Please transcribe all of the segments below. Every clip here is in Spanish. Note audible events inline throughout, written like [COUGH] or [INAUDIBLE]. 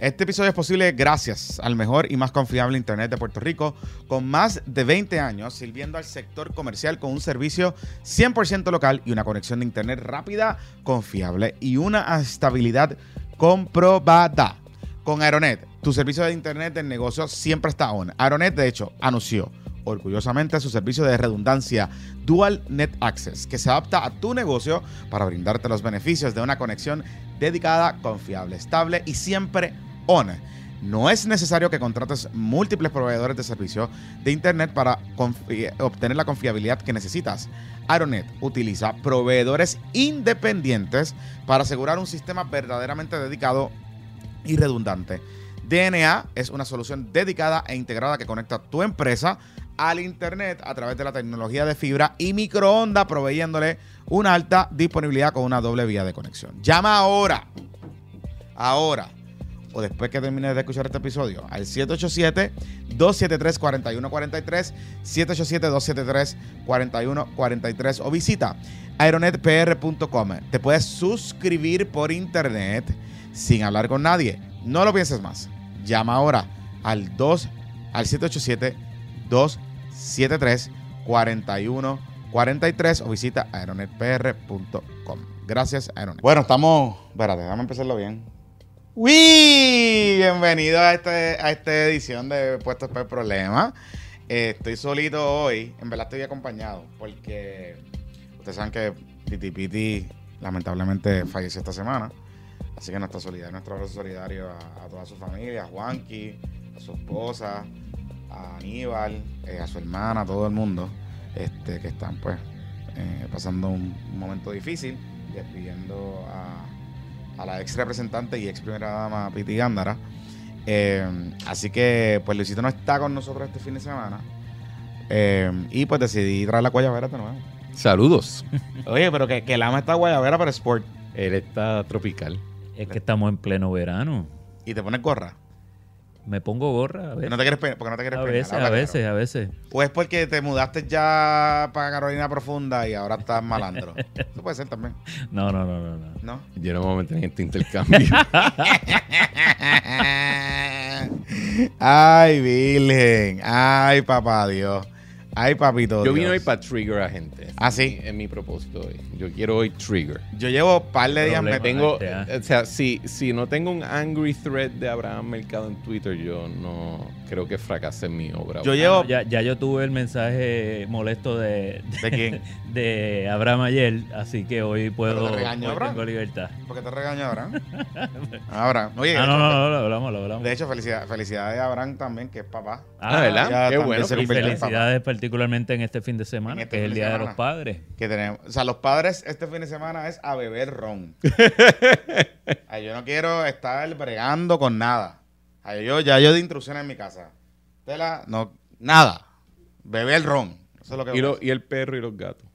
Este episodio es posible gracias al mejor y más confiable Internet de Puerto Rico, con más de 20 años sirviendo al sector comercial con un servicio 100% local y una conexión de Internet rápida, confiable y una estabilidad comprobada. Con Aeronet, tu servicio de Internet del negocio siempre está on. Aeronet, de hecho, anunció orgullosamente su servicio de redundancia Dual Net Access, que se adapta a tu negocio para brindarte los beneficios de una conexión dedicada, confiable, estable y siempre No es necesario que contrates múltiples proveedores de servicio de Internet para obtener la confiabilidad que necesitas. Aeronet utiliza proveedores independientes para asegurar un sistema verdaderamente dedicado y redundante. DNA es una solución dedicada e integrada que conecta tu empresa al Internet a través de la tecnología de fibra y microondas, proveyéndole una alta disponibilidad con una doble vía de conexión. Llama ahora, ahora, o después que termines de escuchar este episodio, al 787-273-4143, 787-273-4143 o visita aeronetpr.com. Te puedes suscribir por internet sin hablar con nadie. No lo pienses más. Llama ahora al 2 al 787 273 4143 o visita aeronetpr.com. Gracias, Aeronet. Bueno, estamos. Espérate, déjame empezarlo bien. ¡Uy! Bienvenido a, este, a esta edición de Puestos por Problema. Eh, estoy solito hoy. En verdad estoy acompañado porque ustedes saben que Piti Piti lamentablemente falleció esta semana. Así que nuestra solidaridad, nuestro abrazo solidario a, toda su familia, a Juanqui, a su esposa, a Aníbal, eh, a su hermana, a todo el mundo, este, que están pues eh, pasando un, momento difícil, despidiendo a, la ex representante y ex primera dama Piti Gándara. Eh, así que pues Luisito no está con nosotros este fin de semana. y pues decidí traer la guayabera de nuevo. Saludos. [LAUGHS] Oye, pero que, que el ama está guayabera para sport. Él está tropical. Es que estamos en pleno verano. ¿Y te pones gorra? Me pongo gorra. A veces. ¿No te quieres, porque no te quieres a veces, a veces, a veces. ¿O es porque te mudaste ya para Carolina Profunda y ahora estás malandro? [LAUGHS] Eso puede ser también. No, no, no, no. ¿No? ¿No? Yo no me voy a meter en este intercambio. [LAUGHS] Ay, Virgen. Ay, papá Dios. Ay, papito. Yo vine hoy para trigger a gente. Ah, sí. Es mi propósito hoy. Yo quiero hoy trigger. Yo llevo un par de días. Me tengo. O sea, si, si no tengo un angry thread de Abraham Mercado en Twitter, yo no creo que fracase en mi obra. Yo llevo. ya, ya, yo tuve el mensaje molesto de. ¿De, quién? [LAUGHS] De Abraham ayer, así que hoy puedo. ¿Te regañó, Abraham? Tengo libertad. ¿Por qué te regañó Abraham? [LAUGHS] Abraham. Oye. Ah, no, no, no, lo hablamos, lo hablamos. De hecho, felicidades felicidades a Abraham también, que es papá. Ah, ¿verdad? Qué bueno. Y felicidades particularmente en este fin de semana, este que es el Día de, los Padres. Que tenemos. O sea, los padres este fin de semana es a beber ron. [LAUGHS] yo no quiero estar bregando con nada. Yo, ya yo de intrusión en mi casa. Tela, no, nada. Beber ron. Eso es lo que y, y el perro y los gatos.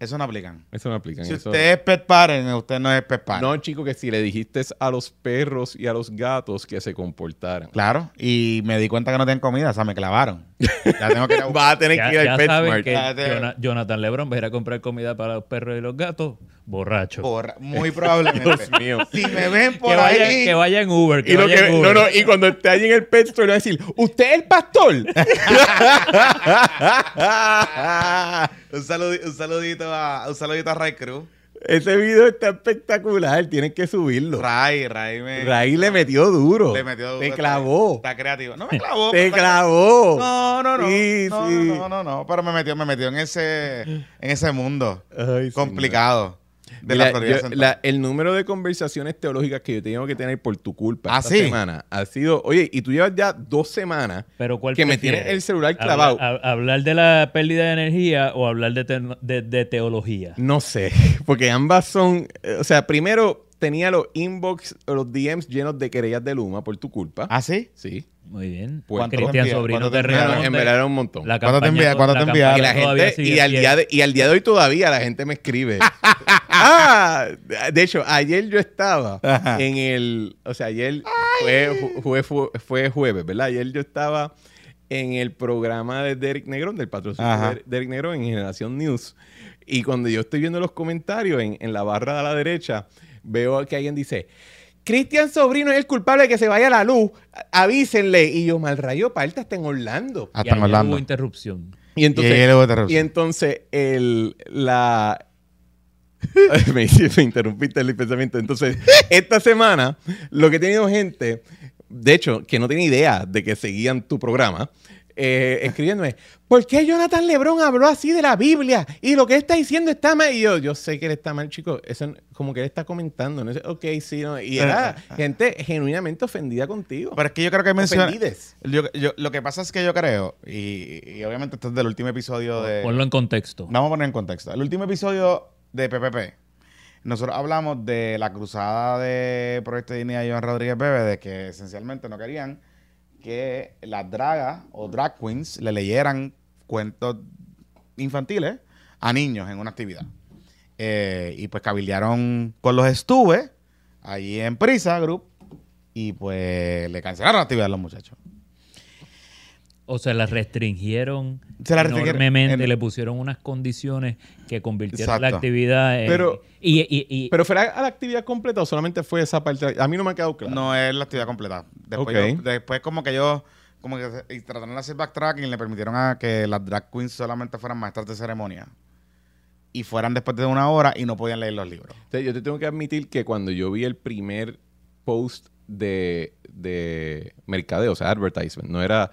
Eso no aplican. Eso no aplican. Si usted es pet parent, usted no es pet parent. No, chico, que si le dijiste a los perros y a los gatos que se comportaran. Claro, y me di cuenta que no tienen comida, o sea, me clavaron. Ya tengo que ir a... [LAUGHS] Va a tener que ir al PetSmart. Que Jonathan Lebron va a ir a comprar comida para los perros y los gatos borracho. muy probablemente. Dios mío. Si me ven por que ahí. Vaya, que vaya en Uber. y, No, no, y cuando esté ahí en el pet store, va a decir: ¿Usted es el pastor? [LAUGHS] un, saludito, un, saludito a, un saludito a Ray Cruz. Ese video está espectacular, tienen que subirlo. Ray, Ray me. Ray le metió duro. Le metió duro. Te clavó. Está, creativo. No me clavó. Te clavó. [LAUGHS] No, no, no. Sí, no, sí. no, no, no, Pero me metió, me metió en ese, en ese mundo complicado el número de conversaciones teológicas que yo tengo que tener por tu culpa ¿Ah, esta semana ha sido, oye, y tú llevas ya dos semanas ¿Pero que me tienes el celular clavado. ¿Hablar de la pérdida de energía o hablar de, de, teología? No sé, [LAUGHS] porque ambas son, eh, o sea, primero tenía los inbox, los DMs llenos de querellas de Luma por tu culpa. ¿Ah, sí? Sí. Muy bien. Pues, Cristian Sobrino te regaló. En verdad era un montón. ¿Cuándo te envía? ¿Cuándo te envía? Y, la gente, y, al día de, y al día de hoy todavía la gente me escribe. [LAUGHS] ah, de hecho, ayer yo estaba en el. O sea, ayer fue, fue, fue, jueves, ¿verdad? Ayer yo estaba en el programa de Derek Negrón, del patrocinio de Derek Negrón en Generación News. Y cuando yo estoy viendo los comentarios en, en la barra de la derecha, veo que alguien dice Cristian Sobrino es el culpable de que se vaya la luz. Avísenle. Y yo, mal rayo, parta está en Orlando. Hasta y en Orlando. hubo interrupción. Y entonces, Y rehuso. y entonces el, la... [LAUGHS] me, me interrumpiste el pensamiento. Entonces, [LAUGHS] esta semana, lo que he tenido gente, de hecho, que no tiene idea de que seguían tu programa, eh, escribiéndome, ¿por qué Jonathan Lebron habló así de la Biblia? Y lo que él está diciendo está mal. Y yo, yo sé que él está mal, chico. Eso como que él está comentando. ¿no? Ok, sí, no. Y era gente genuinamente ofendida contigo. Pero es que yo creo que menciona. Yo, yo- lo que pasa es que yo creo, y, y obviamente esto es del último episodio de. Ponlo en contexto. Vamos a poner en contexto. El último episodio de PPP, nosotros hablamos de la cruzada de Proyecto de Dignidad de Iván Rodríguez Bebe, de que esencialmente no querían que las dragas o drag queens le leyeran cuentos infantiles a niños en una actividad. Eh, y pues cabildearon con los estuve allí en Prisa Group y pues le cancelaron la actividad a los muchachos. O sea, la restringieron Se la restringieron enormemente, en- le pusieron unas condiciones que convirtieron la actividad en... Pero- y, y- y- ¿Pero fue a la actividad completa o solamente fue esa parte? A mí no me ha quedado claro. No es la actividad completa. Después, Ok. yo- después como que yo, como que se- y trataron de hacer backtracking y le permitieron a que las drag queens solamente fueran maestras de ceremonia. Y fueran después de una hora y no podían leer los libros. O sea, yo te tengo que admitir que cuando yo vi el primer post de, de mercadeo, o sea, advertisement, no era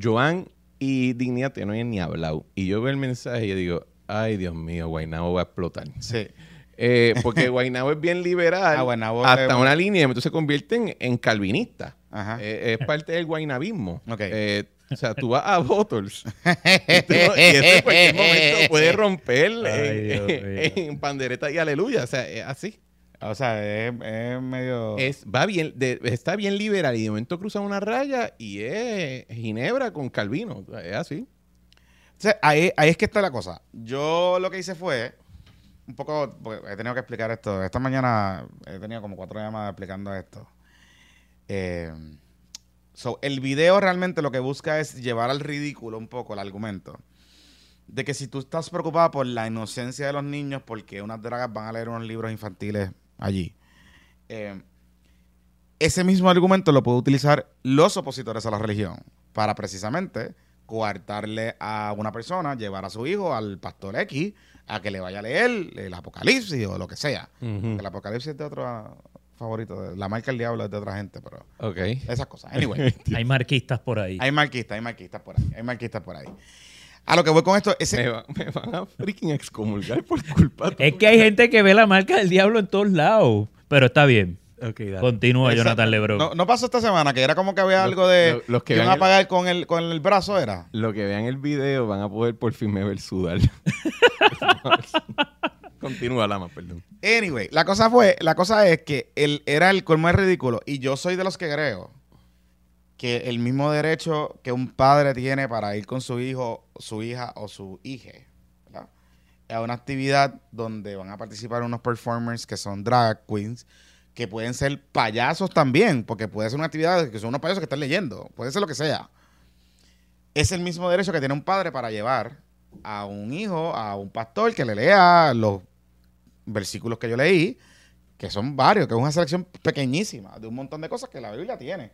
Joan y Dignidad, no habían ni hablado. Y yo veo el mensaje y yo digo, ay, Dios mío, Guaynabo va a explotar. Sí. Eh, porque [LAUGHS] Guaynabo es bien liberal Ah, Guaynabo hasta una línea, entonces se convierte en, en calvinista. Ajá. Eh, es parte del guaynabismo. Ok. Eh, o sea, tú vas a Bottles y, tú- y eso en cualquier momento puede [LAUGHS] romper Ay, en, en pandereta y aleluya. O sea, es así. O sea, es, es medio... Es, va bien, de- está bien liberal y de momento cruza una raya y es Ginebra con Calvino. Es así. O sea, ahí, ahí es que está la cosa. Yo lo que hice fue un poco, porque he tenido que explicar esto. Esta mañana he tenido como cuatro llamadas explicando esto. Eh, so, el video realmente lo que busca es llevar al ridículo un poco el argumento. De que si tú estás preocupado por la inocencia de los niños, porque unas dragas van a leer unos libros infantiles allí. eh, ese mismo argumento lo puede utilizar los opositores a la religión para precisamente coartarle a una persona, llevar a su hijo al pastor X a que le vaya a leer el Apocalipsis o lo que sea. El Apocalipsis es de otro favorito, de- la marca del diablo es de otra gente, pero Ok. esas cosas. Anyway, [LAUGHS] hay marquistas por ahí. hay marquistas, hay marquistas por ahí, hay marquistas por ahí. A lo que voy con esto, ese, Me, va- me van a freaking excomulgar por culpa Es que hay gente que ve la marca del diablo en todos lados. Pero está bien. Continúa, Exacto. Jonathan Lebron. no, no pasó esta semana, que era como que había algo de los- los que iban a el- pagar con el, con el brazo, ¿era? Lo que vean el video van a poder por fin me ver sudar. [LAUGHS] Continúa, Lama, perdón. Anyway, la cosa fue, la cosa es que él era el colmo de ridículo y yo soy de los que creo que el mismo derecho que un padre tiene para ir con su hijo, su hija o su hija a una actividad donde van a participar unos performers que son drag queens, que pueden ser payasos también, porque puede ser una actividad que son unos payasos que están leyendo, puede ser lo que sea. Es el mismo derecho que tiene un padre para llevar a un hijo, a un pastor que le lea los versículos que yo leí, que son varios, que es una selección pequeñísima de un montón de cosas que la Biblia tiene.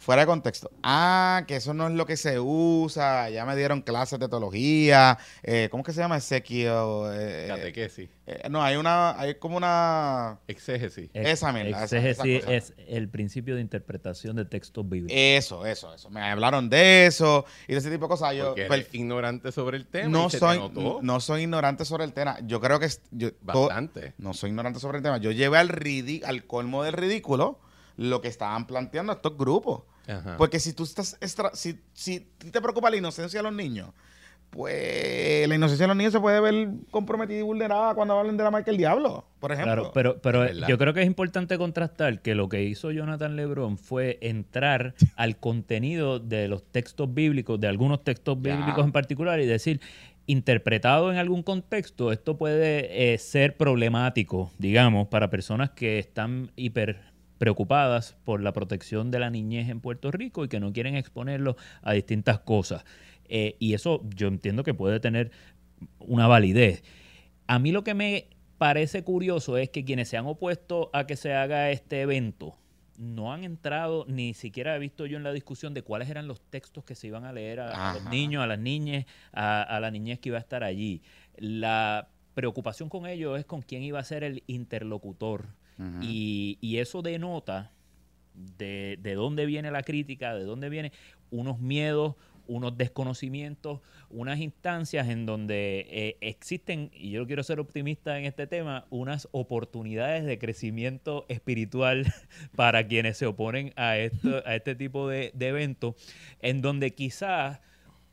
Fuera de contexto. Ah, que eso no es lo que se usa. Ya me dieron clases de teología. Eh, ¿Cómo es que se llama Ezequiel? Eh, Catequesis. eh, no, hay una, hay como una. Exégesis. Ex- esa mierda, exégesis esa es el principio de interpretación de textos bíblicos. Eso, eso, eso. Me hablaron de eso y de ese tipo de cosas. Yo Porque eres ignorante sobre el tema. no te soy, no soy ignorante sobre el tema. Yo creo que es- yo, todo- bastante. No soy ignorante sobre el tema. Yo llevé al, ridi- al colmo del ridículo lo que estaban planteando estos grupos. Ajá. Porque si tú estás, extra- si, si te preocupa la inocencia de los niños, pues la inocencia de los niños se puede ver comprometida y vulnerada cuando hablen de la marca del diablo, por ejemplo. Claro, pero, pero yo creo que es importante contrastar que lo que hizo Jonathan Lebron fue entrar [LAUGHS] al contenido de los textos bíblicos, de algunos textos Ya. bíblicos en particular, y decir, interpretado en algún contexto, esto puede eh, ser problemático, digamos, para personas que están hiper preocupadas por la protección de la niñez en Puerto Rico y que no quieren exponerlo a distintas cosas. Eh, y eso yo entiendo que puede tener una validez. A mí lo que me parece curioso es que quienes se han opuesto a que se haga este evento no han entrado, ni siquiera he visto yo en la discusión de cuáles eran los textos que se iban a leer a, los niños, a las niñas, a, la niñez que iba a estar allí. La preocupación con ellos es con quién iba a ser el interlocutor. Y, y, eso denota de, de dónde viene la crítica, de dónde viene unos miedos, unos desconocimientos, unas instancias en donde eh, existen, y yo quiero ser optimista en este tema, unas oportunidades de crecimiento espiritual [LAUGHS] para quienes se oponen a, esto, a este tipo de, de eventos, en donde quizás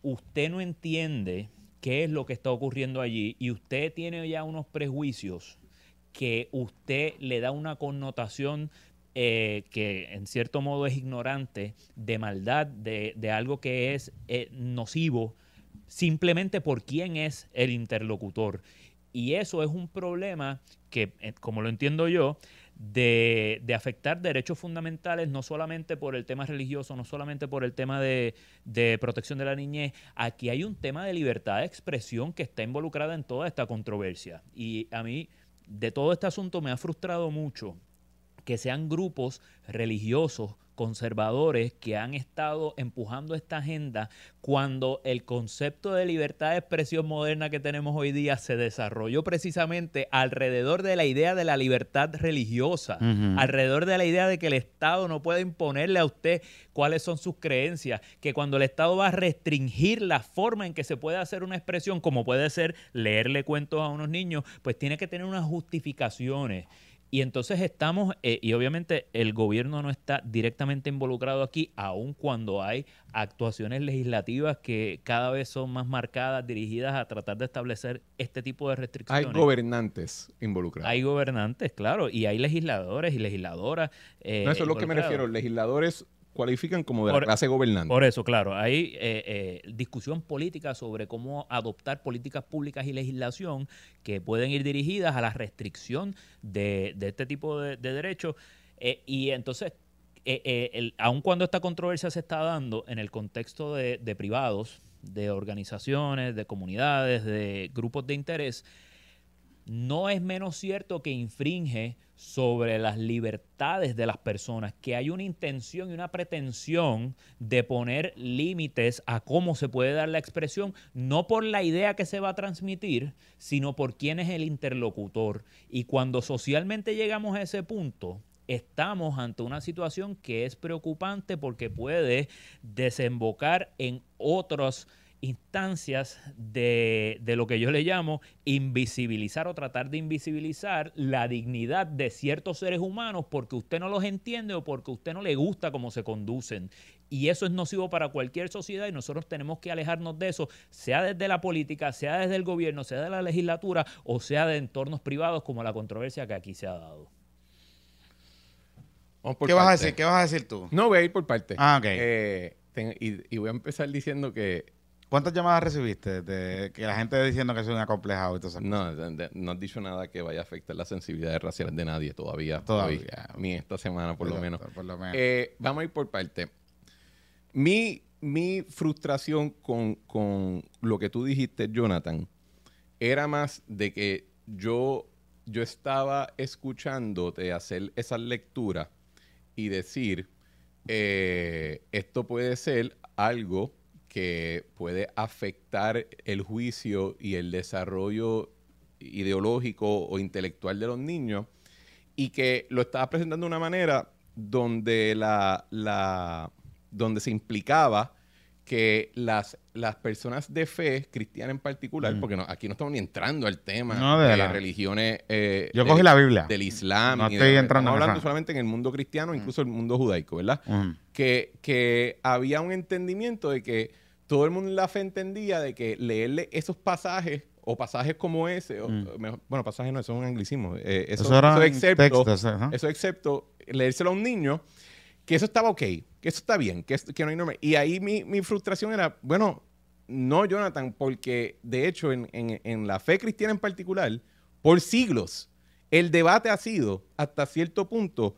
usted no entiende qué es lo que está ocurriendo allí y usted tiene ya unos prejuicios que usted le da una connotación eh, que en cierto modo es ignorante, de maldad, de, algo que es eh, nocivo, simplemente por quién es el interlocutor. Y eso es un problema que, eh, como lo entiendo yo, de, afectar derechos fundamentales, no solamente por el tema religioso, no solamente por el tema de, de, protección de la niñez. Aquí hay un tema de libertad de expresión que está involucrada en toda esta controversia. Y a mí, de todo este asunto, me ha frustrado mucho que sean grupos religiosos conservadores que han estado empujando esta agenda cuando el concepto de libertad de expresión moderna que tenemos hoy día se desarrolló precisamente alrededor de la idea de la libertad religiosa, alrededor de la idea de que el Estado no puede imponerle a usted cuáles son sus creencias, que cuando el Estado va a restringir la forma en que se puede hacer una expresión, como puede ser leerle cuentos a unos niños, pues tiene que tener unas justificaciones. Y entonces estamos, eh, y obviamente el gobierno no está directamente involucrado aquí, aun cuando hay actuaciones legislativas que cada vez son más marcadas, dirigidas a tratar de establecer este tipo de restricciones. Hay gobernantes involucrados. Hay gobernantes, claro, y hay legisladores y legisladoras. Eh, no, eso es lo que me refiero, legisladores cualifican como de la clase gobernante. Por eso, claro, hay eh, eh, discusión política sobre cómo adoptar políticas públicas y legislación que pueden ir dirigidas a la restricción de, este tipo de, derechos. Eh, y entonces, aun cuando esta controversia se está dando en el contexto de privados, de organizaciones, de comunidades, de grupos de interés, no es menos cierto que infringe sobre las libertades de las personas, que hay una intención y una pretensión de poner límites a cómo se puede dar la expresión, no por la idea que se va a transmitir, sino por quién es el interlocutor. Y cuando socialmente llegamos a ese punto, estamos ante una situación que es preocupante porque puede desembocar en otros instancias de, lo que yo le llamo invisibilizar o tratar de invisibilizar la dignidad de ciertos seres humanos porque usted no los entiende o porque usted no le gusta cómo se conducen. Y eso es nocivo para cualquier sociedad y nosotros tenemos que alejarnos de eso, sea desde la política, sea desde el gobierno, sea de la legislatura o sea de entornos privados como la controversia que aquí se ha dado. ¿Qué vas, a decir? ¿Qué vas a decir tú? No, voy a ir por parte. Ah, ok. Eh, y voy a empezar diciendo que ¿Cuántas llamadas recibiste de que la gente diciendo que soy un acomplejado y todo eso? No, no has dicho nada que vaya a afectar las sensibilidades raciales de nadie todavía. Todavía. A mí esta semana, por, lo menos. Eh, vamos a ir por parte. Mi, mi frustración con, con, lo que tú dijiste, Jonathan, era más de que yo, yo estaba escuchándote hacer esa lectura y decir, eh, esto puede ser algo que puede afectar el juicio y el desarrollo ideológico o intelectual de los niños y que lo estaba presentando de una manera donde, la, la, donde se implicaba que las, las personas de fe, cristiana en particular, mm. porque aquí no estamos ni entrando al tema de, las religiones. Eh, Yo cogí la Biblia. Del Islam. No estoy entrando Estamos hablando solamente en el mundo cristiano, mm. incluso el mundo judaico, ¿verdad? Que, que había un entendimiento de que todo el mundo en la fe entendía de que leerle esos pasajes o pasajes como ese, mm. bueno, pasajes no, eso es un anglicismo, eh, eso, eso, excepto, eso excepto leérselo a un niño, que eso estaba ok, que eso está bien, que, que no hay norma. Y ahí mi, mi, frustración era, bueno, no, Jonathan, porque de hecho en, en, en la fe cristiana en particular, por siglos, el debate ha sido hasta cierto punto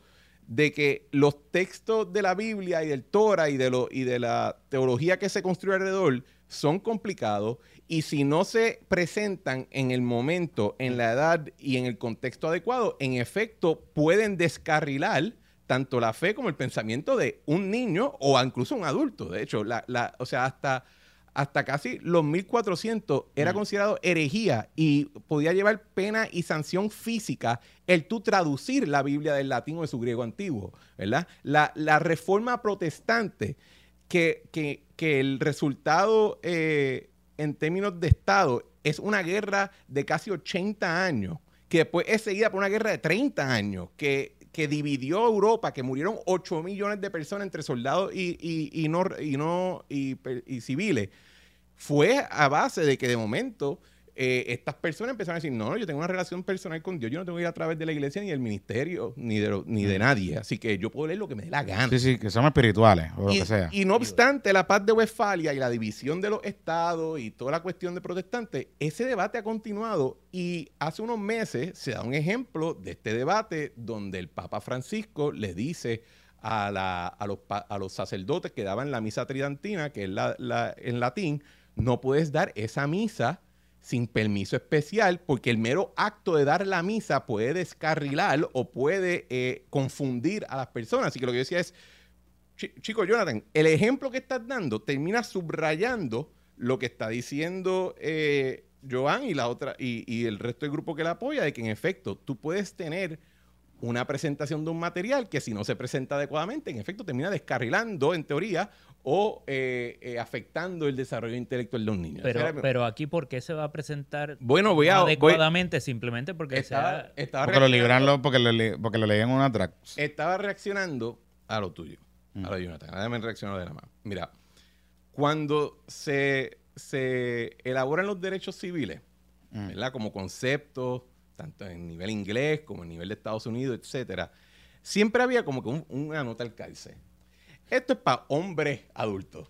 de que los textos de la Biblia y del Torah y de, lo, y de la teología que se construye alrededor son complicados y si no se presentan en el momento, en la edad y en el contexto adecuado, en efecto pueden descarrilar tanto la fe como el pensamiento de un niño o incluso un adulto. De hecho, la, la, o sea, hasta, hasta casi los 1400 era considerado herejía y podía llevar pena y sanción física el tú traducir la Biblia del latín o de su griego antiguo, ¿verdad? La, la reforma protestante, que, que, que el resultado eh, en términos de Estado es una guerra de casi 80 años, que después es seguida por una guerra de 30 años, que, que dividió Europa, que murieron 8 millones de personas entre soldados y, y, no, y, no, y, y civiles, fue a base de que de momento eh, estas personas empezaron a decir, no, yo tengo una relación personal con Dios, yo no tengo que ir a través de la iglesia ni del ministerio, ni de, ni de nadie, así que yo puedo leer lo que me dé la gana. Sí, sí, que somos espirituales, o lo y, que sea. Y no obstante, la paz de Westfalia y la división de los estados y toda la cuestión de protestantes, ese debate ha continuado y hace unos meses se da un ejemplo de este debate donde el Papa Francisco le dice a, la, a, los, a los sacerdotes que daban la misa tridantina, que es la, la, en latín, no puedes dar esa misa sin permiso especial, porque el mero acto de dar la misa puede descarrilar o puede eh, confundir a las personas. Así que lo que yo decía es, chico Jonathan, el ejemplo que estás dando termina subrayando lo que está diciendo eh, Joan y la otra y, y el resto del grupo que la apoya, de que en efecto tú puedes tener una presentación de un material que si no se presenta adecuadamente, en efecto termina descarrilando, en teoría, o eh, eh, afectando el desarrollo intelectual de los niños. Pero, pero aquí, ¿por qué se va a presentar bueno, voy a, adecuadamente? simplemente porque estaba, sea... estaba porque lo libran, porque lo, porque lo leían en una track. Estaba reaccionando a lo tuyo, mm. a lo de Jonathan. Déjame reaccionar de la mano. Mira, cuando se, se elaboran los derechos civiles, mm. ¿verdad? Como conceptos tanto en nivel inglés como en nivel de Estados Unidos, etcétera, siempre había como que un, una nota al calce. Esto es para hombres adultos.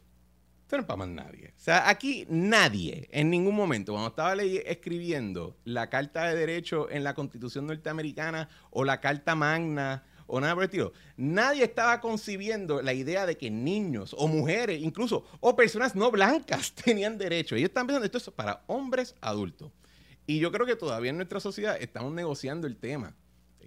Esto no es para más nadie. O sea, aquí nadie, en ningún momento, cuando estaba escribiendo la Carta de Derecho en la Constitución norteamericana o la Carta Magna o nada por el estilo, nadie estaba concibiendo la idea de que niños o mujeres, incluso, o personas no blancas [LAUGHS] tenían derecho. Ellos están pensando, esto es para hombres adultos. Y yo creo que todavía en nuestra sociedad estamos negociando el tema.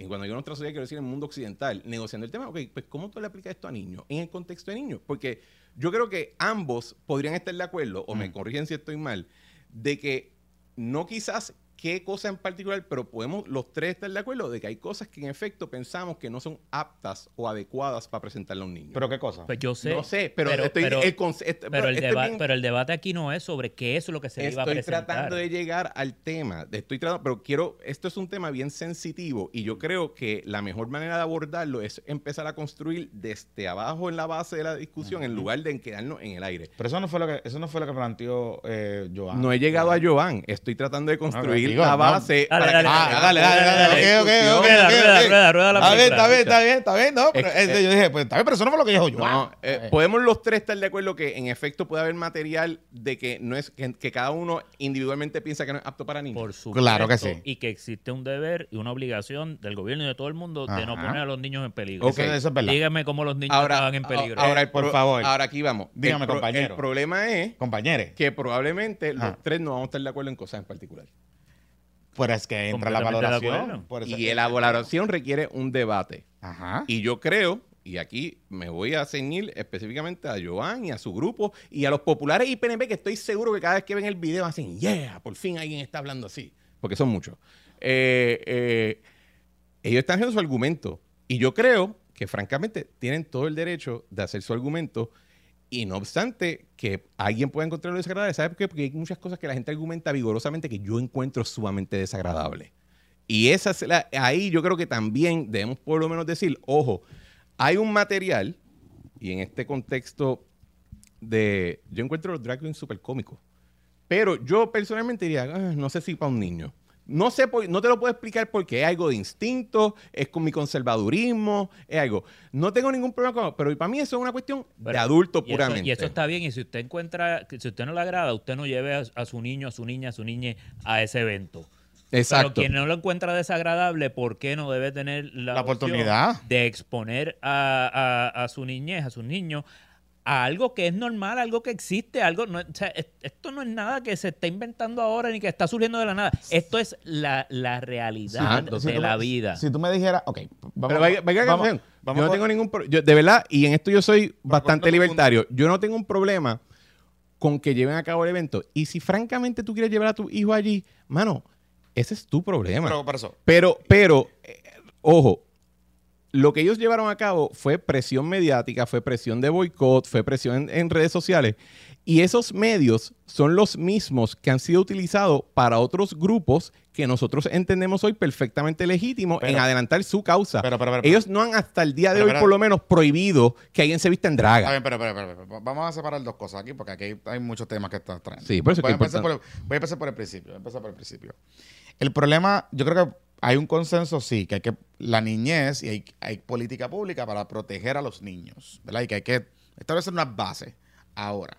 Y cuando digo nuestra sociedad, quiero decir en el mundo occidental, negociando el tema. Ok, pues ¿cómo tú le aplicas esto a niños? En el contexto de niños. Porque yo creo que ambos podrían estar de acuerdo, o me corrigen si estoy mal, de que no quizás qué cosa en particular, pero podemos los tres estar de acuerdo de que hay cosas que en efecto pensamos que no son aptas o adecuadas para presentarle a un niño. ¿Pero qué cosa? Pues yo sé. No sé, pero, pero, estoy, pero, el, este, pero, el deba pero, el debate aquí no es sobre qué es lo que se iba a presentar. Estoy tratando de llegar al tema. Estoy tratando, pero quiero, esto es un tema bien sensitivo y yo creo que la mejor manera de abordarlo es empezar a construir desde abajo en la base de la discusión uh -huh. en lugar de quedarnos en el aire. Pero eso no fue lo que, eso no fue lo que planteó eh, Joan. No he llegado a Joan. Estoy tratando de construir digo, la base. Dale, para dale, que- Ah, dale, dale, dale. Ok, ok, ok, Rueda, ok, rueda, ok. rueda, rueda la Está bien, está bien, está bien, está bien. No, pero Es- este, yo dije, pues está bien, pero eso no fue lo que dijo yo. No, eh, podemos los tres estar de acuerdo que en efecto puede haber material de que no es que, que cada uno individualmente piensa que no es apto para niños. Por supuesto. Claro que sí. Y que existe un deber y una obligación del gobierno y de todo el mundo de no poner a los niños en peligro. Eso, eso es verdad. Dígame cómo los niños ahora, estaban en peligro. ahora el Por favor. Ahora aquí vamos. Dígame, el pro- compañero. El problema es Compañeros. que probablemente los tres no vamos a estar de acuerdo en cosas en particular. Pero es que entra la valoración. acuerdo. Por eso- Y la valoración requiere un debate. Ajá. Y yo creo, y aquí me voy a ceñir específicamente a Joan y a su grupo y a los populares y PNP que estoy seguro que cada vez que ven el video hacen, yeah, por fin alguien está hablando así, porque son muchos. Eh, eh, ellos están haciendo su argumento y yo creo que francamente tienen todo el derecho de hacer su argumento y no obstante que alguien pueda encontrarlo desagradable, ¿sabes por qué? Porque hay muchas cosas que la gente argumenta vigorosamente que yo encuentro sumamente desagradables. Y esa es la- ahí yo creo que también debemos por lo menos decir, ojo, hay un material, y en este contexto de, yo encuentro los drag queens súper cómicos, pero yo personalmente diría, "Ah, no sé si para un niño. No sé, por- no te lo puedo explicar porque es algo de instinto, es con mi conservadurismo, es algo. No tengo ningún problema con pero para mí eso es una cuestión de adulto y eso- puramente. y eso está bien. Y si usted encuentra, que si usted no le agrada, usted no lleve a, a su niño, a su niña, a su niña a ese evento. Exacto. Pero quien no lo encuentra desagradable, ¿por qué no debe tener la, oportunidad. de exponer a, a- a su niñez, a sus niños, a algo que es normal, algo que existe, algo no, o sea, es- esto no es nada que se está inventando ahora ni que está surgiendo de la nada. Esto es la, la realidad Sí, entonces de la me- vida. Si tú me dijeras, ok, vamos, Pero vaya, vaya vamos- canción. vamos yo no tengo ningún problema. De verdad, y en esto yo soy bastante ¿cuánto- libertario. Yo no tengo un problema con que lleven a cabo el evento. Y si francamente tú quieres llevar a tu hijo allí, mano, ese es tu problema. Pero Pero, pero, eh, ojo, lo que ellos llevaron a cabo fue presión mediática, fue presión de boicot, fue presión en, en redes sociales. Y esos medios son los mismos que han sido utilizados para otros grupos que nosotros entendemos hoy perfectamente legítimos en adelantar su causa. Pero, pero, pero, ellos no han hasta el día de hoy, por lo menos, prohibido que alguien se vista en Está draga. bien, pero, pero, pero, pero, vamos a separar dos cosas aquí porque aquí hay, hay muchos temas que están trayendo. Sí, por eso voy, es que empezar por el, voy a empezar por el principio. Voy a empezar por el principio. El problema, yo creo que hay un consenso, sí, que hay que la niñez y hay, hay política pública para proteger a los niños, ¿verdad? Y que hay que establecer unas bases. Ahora,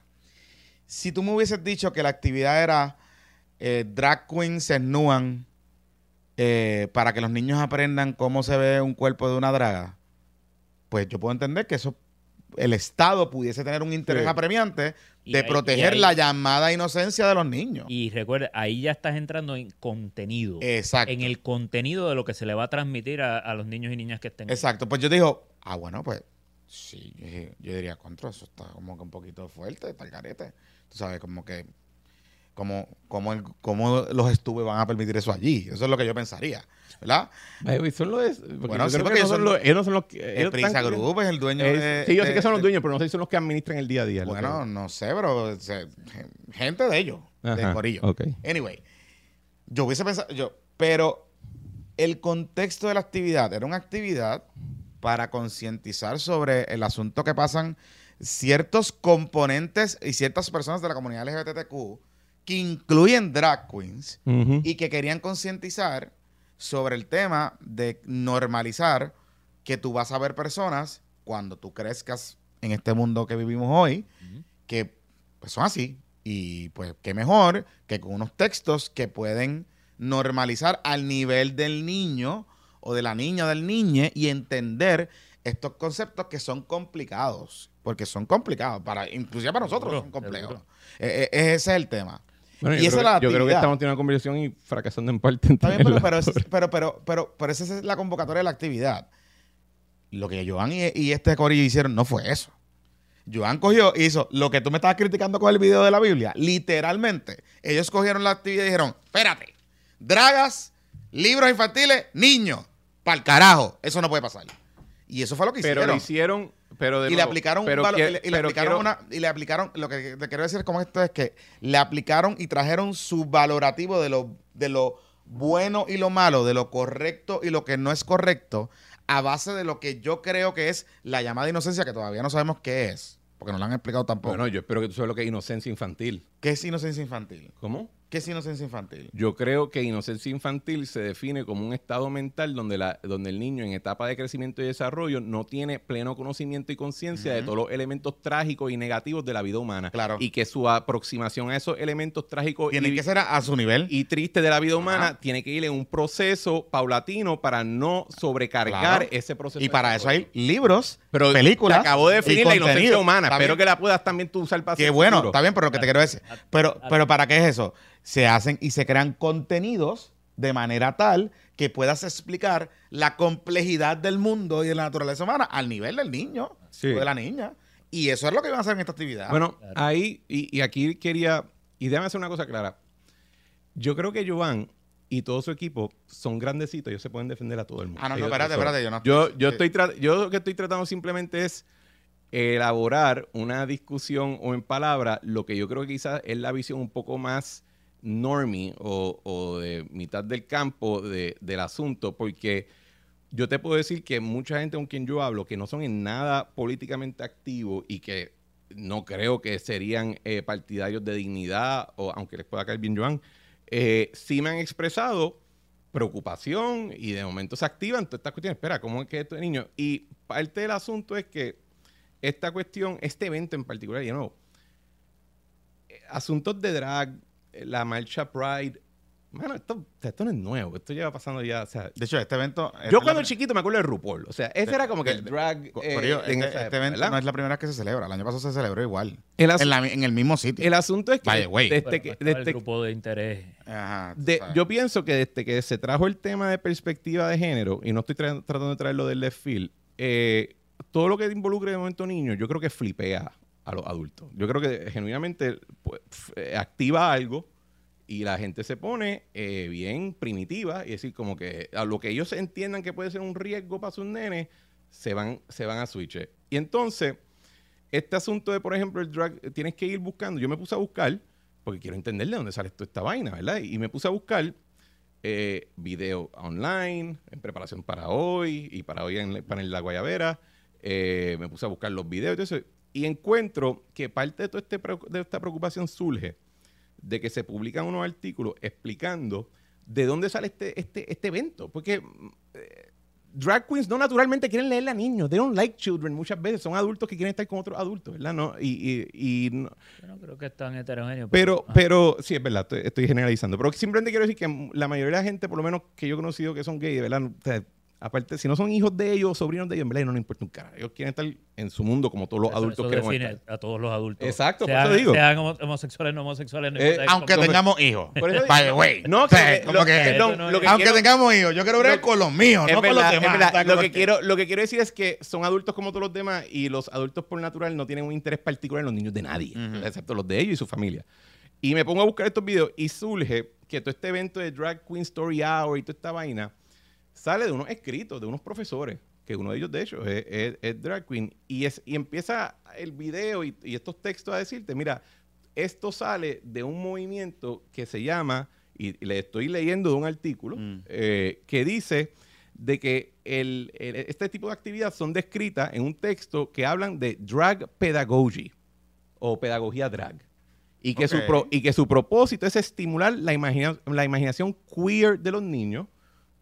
si tú me hubieses dicho que la actividad era eh, drag queens se eh, para que los niños aprendan cómo se ve un cuerpo de una draga, pues yo puedo entender que eso el Estado pudiese tener un interés Sí. apremiante de ahí- proteger ahí- la llamada inocencia de los niños. Y recuerda, ahí ya estás entrando en contenido. Exacto. En el contenido de lo que se le va a transmitir a, a los niños y niñas que estén. Exacto. Pues yo digo, ah, bueno, pues sí, yo, diría, contra, eso está como que un poquito fuerte, está el garete. Tú sabes, como que, como, como, el- como los estuve van a permitir eso allí. Eso es lo que yo pensaría, ¿verdad? Ay, güey, son los, porque Bueno, yo sí, creo porque no ellos son los, ellos no son los que... El Prisa Group es el dueño Eh, de... sí, yo sé que son los de- dueños, pero no sé si son los que administran el día a día. Bueno, no sé, pero gente de ellos, de Corillo. ok. Anyway, yo hubiese pensado, yo, pero el contexto de la actividad era una actividad para concientizar sobre el asunto que pasan ciertos componentes y ciertas personas de la comunidad LGBTQ que incluyen drag queens y que querían concientizar sobre el tema de normalizar que tú vas a ver personas cuando tú crezcas en este mundo que vivimos hoy, que pues, son así. Y pues qué mejor que con unos textos que pueden normalizar al nivel del niño o de la niña o del niñe y entender estos conceptos que son complicados, porque son complicados, para inclusive para nosotros Seguro, son complejos. Eh, eh, ese es el tema. Bueno, y yo, esa creo, es la que- yo creo que estamos teniendo una conversación y fracasando en parte. en Está bien, pero, pero, pero, pero, pero, pero esa es la convocatoria de la actividad. Lo que Joan y, y este corillo hicieron no fue eso. Joan cogió, hizo lo que tú me estabas criticando con el video de la Biblia. Literalmente, ellos cogieron la actividad y dijeron, espérate, dragas, libros infantiles, niños, para el carajo, eso no puede pasar. Y eso fue lo que Pero hicieron. lo hicieron, pero de y le aplicaron pero y le, y le pero aplicaron quiero- una y le aplicaron lo que te quiero decir con esto es que le aplicaron y trajeron su valorativo de lo de lo bueno y lo malo, de lo correcto y lo que no es correcto a base de lo que yo creo que es la llamada inocencia que todavía no sabemos qué es, porque no lo han explicado tampoco. Bueno, yo espero que tú sabes lo que es inocencia infantil. ¿Qué es inocencia infantil? ¿Cómo? ¿Qué es inocencia infantil? Yo creo que inocencia infantil se define como un estado mental donde, la, donde el niño en etapa de crecimiento y desarrollo no tiene pleno conocimiento y conciencia de todos los elementos trágicos y negativos de la vida humana. Claro. Y que su aproximación a esos elementos trágicos Tiene y, que ser a, a su nivel. y tristes de la vida humana Ajá. tiene que ir en un proceso paulatino para no sobrecargar Claro. ese proceso. y para eso hay libros, Pero películas. te acabo de y definir la inocencia contenido. humana. Espero que la puedas también tú usar para Qué bueno, futuro. está bien, pero lo que te quiero decir. Pero, pero ¿para qué es eso? Se hacen y se crean contenidos de manera tal que puedas explicar la complejidad del mundo y de la naturaleza humana al nivel del niño Sí. o de la niña. Y eso es lo que van a hacer en esta actividad. Bueno, Claro. ahí, y, y aquí quería, y déjame hacer una cosa clara. Yo creo que Jovan y todo su equipo son grandecitos, ellos se pueden defender a todo el mundo. ah, no, no, espérate, espérate. Yo, no Yo, yo, sí. estoy yo lo que estoy tratando simplemente es elaborar una discusión o en palabras lo que yo creo que quizás es la visión un poco más normie o, de mitad del campo de- del asunto, porque yo te puedo decir que mucha gente con quien yo hablo que no son en nada políticamente activos y que no creo que serían eh, partidarios de dignidad, o aunque les pueda caer bien Joan, eh, sí me han expresado preocupación y de momento se activan todas estas cuestiones. Espera, ¿cómo es que esto es niño? Y parte del asunto es que esta cuestión, este evento en particular, yo no, asuntos de drag, eh, la marcha Pride, Mano, esto, esto no es nuevo, esto lleva pasando ya, o sea... De hecho, este evento... Yo cuando chiquito me acuerdo de RuPaul, o sea, ese era como que el drag... Eh, en este, este época, evento ¿verdad? no es la primera vez que se celebra. El año pasado se celebró igual. El en, la- en el mismo sitio. El asunto es que way. desde Bueno, que- estaba el desde- grupo de interés. Ajá, de- yo pienso que desde que se trajo el tema de perspectiva de género, y no estoy tra- tratando de traerlo del left field, eh, todo lo que involucre de momento niños, yo creo que flipea a los adultos. Yo creo que genuinamente pues, eh, activa algo y la gente se pone eh, bien primitiva y decir como que a lo que ellos entiendan que puede ser un riesgo para sus nenes, se van, se van a switch. Y entonces, este asunto de, por ejemplo, el drag, eh, tienes que ir buscando. Yo me puse a buscar, porque quiero entender de dónde sale toda esta vaina, ¿verdad? Y me puse a buscar eh, video online, en preparación para hoy y para hoy en, para la Guayabera. Me puse a buscar los videos eso, y encuentro que parte de toda este de esta preocupación surge de que se publican unos artículos explicando de dónde sale este, este, este evento. Porque eh, drag queens no naturalmente quieren leerle a niños. They don't like children muchas veces. Son adultos que quieren estar con otros adultos, ¿verdad? No, y, y- y no- Yo no creo que es tan heterogéneo. pero, ah, pero, sí, es verdad, estoy, estoy generalizando. Pero simplemente quiero decir que la mayoría de la gente, por lo menos que yo he conocido que son gays, ¿verdad? O sea, aparte, si no son hijos de ellos, sobrinos de ellos, en verdad, no les importa un cara. Ellos quieren estar en su mundo como todos los eso- adultos define estar. a todos los adultos. Exacto, por sean, eso digo. Sean homo- homosexuales, no homosexuales, no Eh, importa Aunque cómo- tengamos hijos. Por By the way. No, O sea, que- como lo- que- Eso no, no lo es- que aunque quiero- tengamos hijos, yo quiero ver lo- con los míos, no con los demás. verdad. Lo como que, quiero, lo que quiero decir es que son adultos como todos los demás y los adultos por natural no tienen un interés particular en los niños de nadie, Ujú. excepto los de ellos y su familia. Y me pongo a buscar estos videos y surge que todo este evento de Drag Queen Story Hour y toda esta vaina sale de unos escritos, de unos profesores, que uno de ellos de hecho es, es- es Drag Queen, y, es, y empieza el video y, y estos textos a decirte, mira, esto sale de un movimiento que se llama, y le estoy leyendo de un artículo, Mm. eh, que dice de que el- el- este tipo de actividades son descritas en un texto que hablan de drag pedagogy o pedagogía drag. Y que, su, Ok. pro- y que su propósito es estimular la, imagina- la imaginación queer de los niños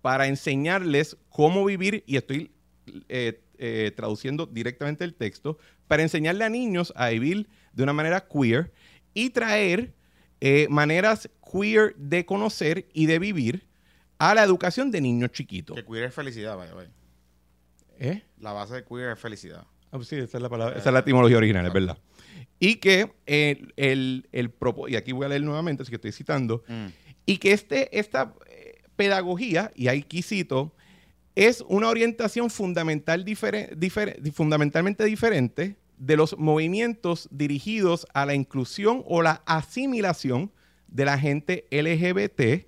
para enseñarles cómo vivir, y estoy eh, eh, traduciendo directamente el texto, para enseñarle a niños a vivir de una manera queer y traer eh, maneras queer de conocer y de vivir a la educación de niños chiquitos. Que queer es felicidad, the way. ¿Eh? La base de queer es felicidad. Ah, pues sí, esa es la palabra, esa es la etimología original, es verdad. Y que el, el, y aquí voy a leer nuevamente, así que estoy citando, Mm. y que este, esta pedagogía, y aquí cito, es una orientación fundamental fundamentalmente diferente de los movimientos dirigidos a la inclusión o la asimilación de la gente LGBT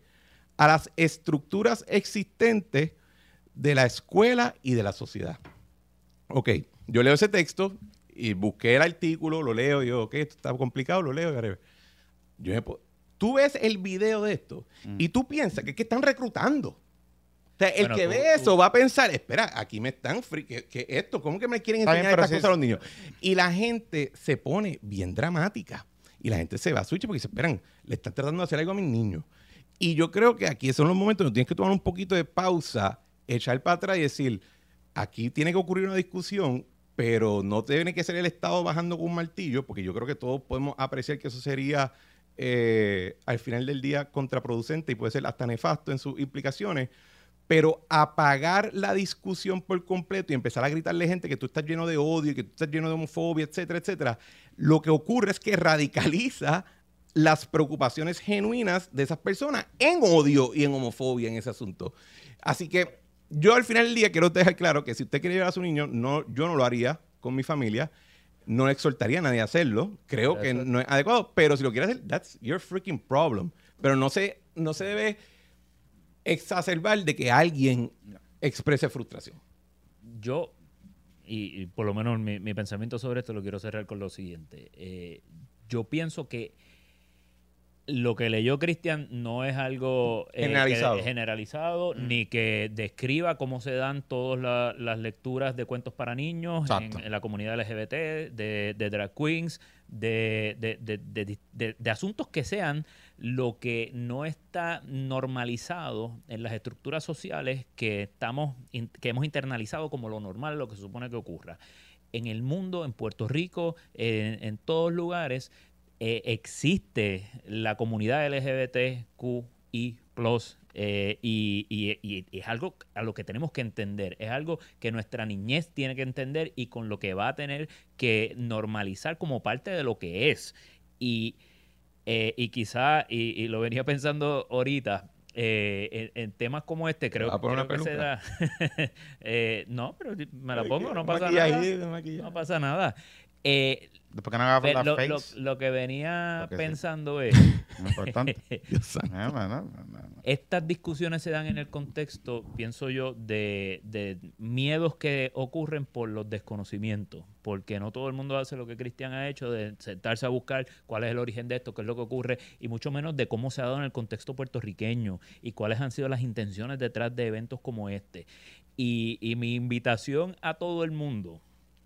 a las estructuras existentes de la escuela y de la sociedad. Ok, yo leo ese texto y busqué el artículo, lo leo, y yo, ok, esto está complicado, lo leo. Yo me po- tú ves el video de esto y tú piensas que, es que están reclutando. O sea, el Bueno, que tú- ve tú- eso va a pensar, espera, aquí me están free, que, que esto, ¿cómo que me quieren enseñar estas cosas a los niños? Y la gente se pone bien dramática. Y la gente se va a switch porque se esperan, le están tratando de hacer algo a mis niños. Y yo creo que aquí son los momentos donde tienes que tomar un poquito de pausa, echar para atrás y decir, aquí tiene que ocurrir una discusión, pero no tiene que ser el Estado bajando con un martillo, porque yo creo que todos podemos apreciar que eso sería eh, al final del día contraproducente y puede ser hasta nefasto en sus implicaciones. Pero apagar la discusión por completo y empezar a gritarle gente que tú estás lleno de odio, que tú estás lleno de homofobia, etcétera, etcétera, lo que ocurre es que radicaliza las preocupaciones genuinas de esas personas en odio y en homofobia en ese asunto. Así que yo al final del día quiero dejar claro que si usted quiere llevar a su niño, no, yo no lo haría con mi familia. No exhortaría a nadie a hacerlo. Creo que no es adecuado. Pero si lo quiere hacer, that's your freaking problem. Pero no se, no se debe exacerbar de que alguien exprese frustración. Yo, y, y por lo menos mi, mi pensamiento sobre esto lo quiero cerrar con lo siguiente. Eh, yo pienso que lo que leyó Cristian no es algo eh, que- Generalizado. generalizado, ni que describa cómo se dan todas la- las lecturas de cuentos para niños en, la comunidad LGBT, de, de drag queens, de, de- de- asuntos que sean lo que no está normalizado en las estructuras sociales que, estamos, in- que hemos internalizado como lo normal, lo que se supone que ocurra. En el mundo, en Puerto Rico, en, en todos lugares, eh, existe la comunidad LGBTQI Plus. eh, y, y- y- y es algo a lo que tenemos que entender, es algo que nuestra niñez tiene que entender y con lo que va a tener que normalizar como parte de lo que es. Y, eh, y quizá, y, lo venía pensando ahorita, eh, en, en temas como este, creo, creo una que se da. [LAUGHS] Eh, no, pero me la pongo, no pasa nada. No pasa nada. Eh, Después que no haga la lo, face, lo- lo que venía Porque sí. pensando es, importante. [LAUGHS] Eh, estas discusiones se dan en el contexto, pienso yo, de, de miedos que ocurren por los desconocimientos, porque no todo el mundo hace lo que Cristian ha hecho, de sentarse a buscar cuál es el origen de esto, qué es lo que ocurre, y mucho menos de cómo se ha dado en el contexto puertorriqueño y cuáles han sido las intenciones detrás de eventos como este. Y, y mi invitación a todo el mundo,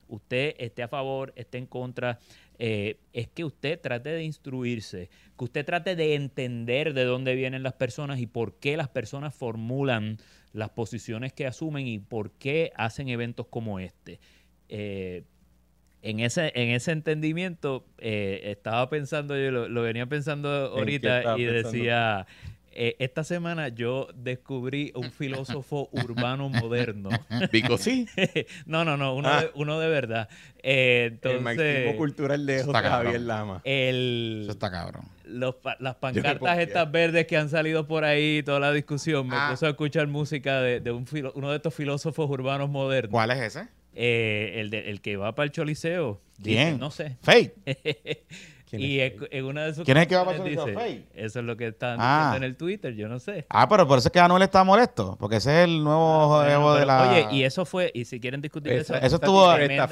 usted esté a favor, esté en contra, eh, es que usted trate de instruirse, que usted trate de entender de dónde vienen las personas y por qué las personas formulan las posiciones que asumen y por qué hacen eventos como este. Eh, en ese, en ese entendimiento, eh, estaba pensando, yo lo, lo venía pensando ahorita y pensando? decía, eh, esta semana yo descubrí un filósofo [LAUGHS] urbano moderno. Pico sí. [LAUGHS] no, no, no, uno, Ah. de, uno de verdad. Eh, el marxismo cultural de Está José cabrón. Javier Lama. el, Eso está cabrón. los las pancartas estas verdes que han salido por ahí, toda la discusión, me Ah. puso a escuchar música de, de un filo- uno de estos filósofos urbanos modernos. ¿Cuál es ese? Eh, el, de- el que va para el Choliseo. Dice, ¿Quién? no sé. Fate. [LAUGHS] ¿Quién y es en- en una de sus ¿Quién es el que va el canciones Choliseo? dice, Fate. Eso es lo que están Ah. diciendo en el Twitter, yo no sé. Ah, pero por eso es que Anuel está molesto, porque ese es el nuevo Bueno, juego de pero, la... Oye, y eso fue, y si quieren discutir eso, Eso estuvo- está está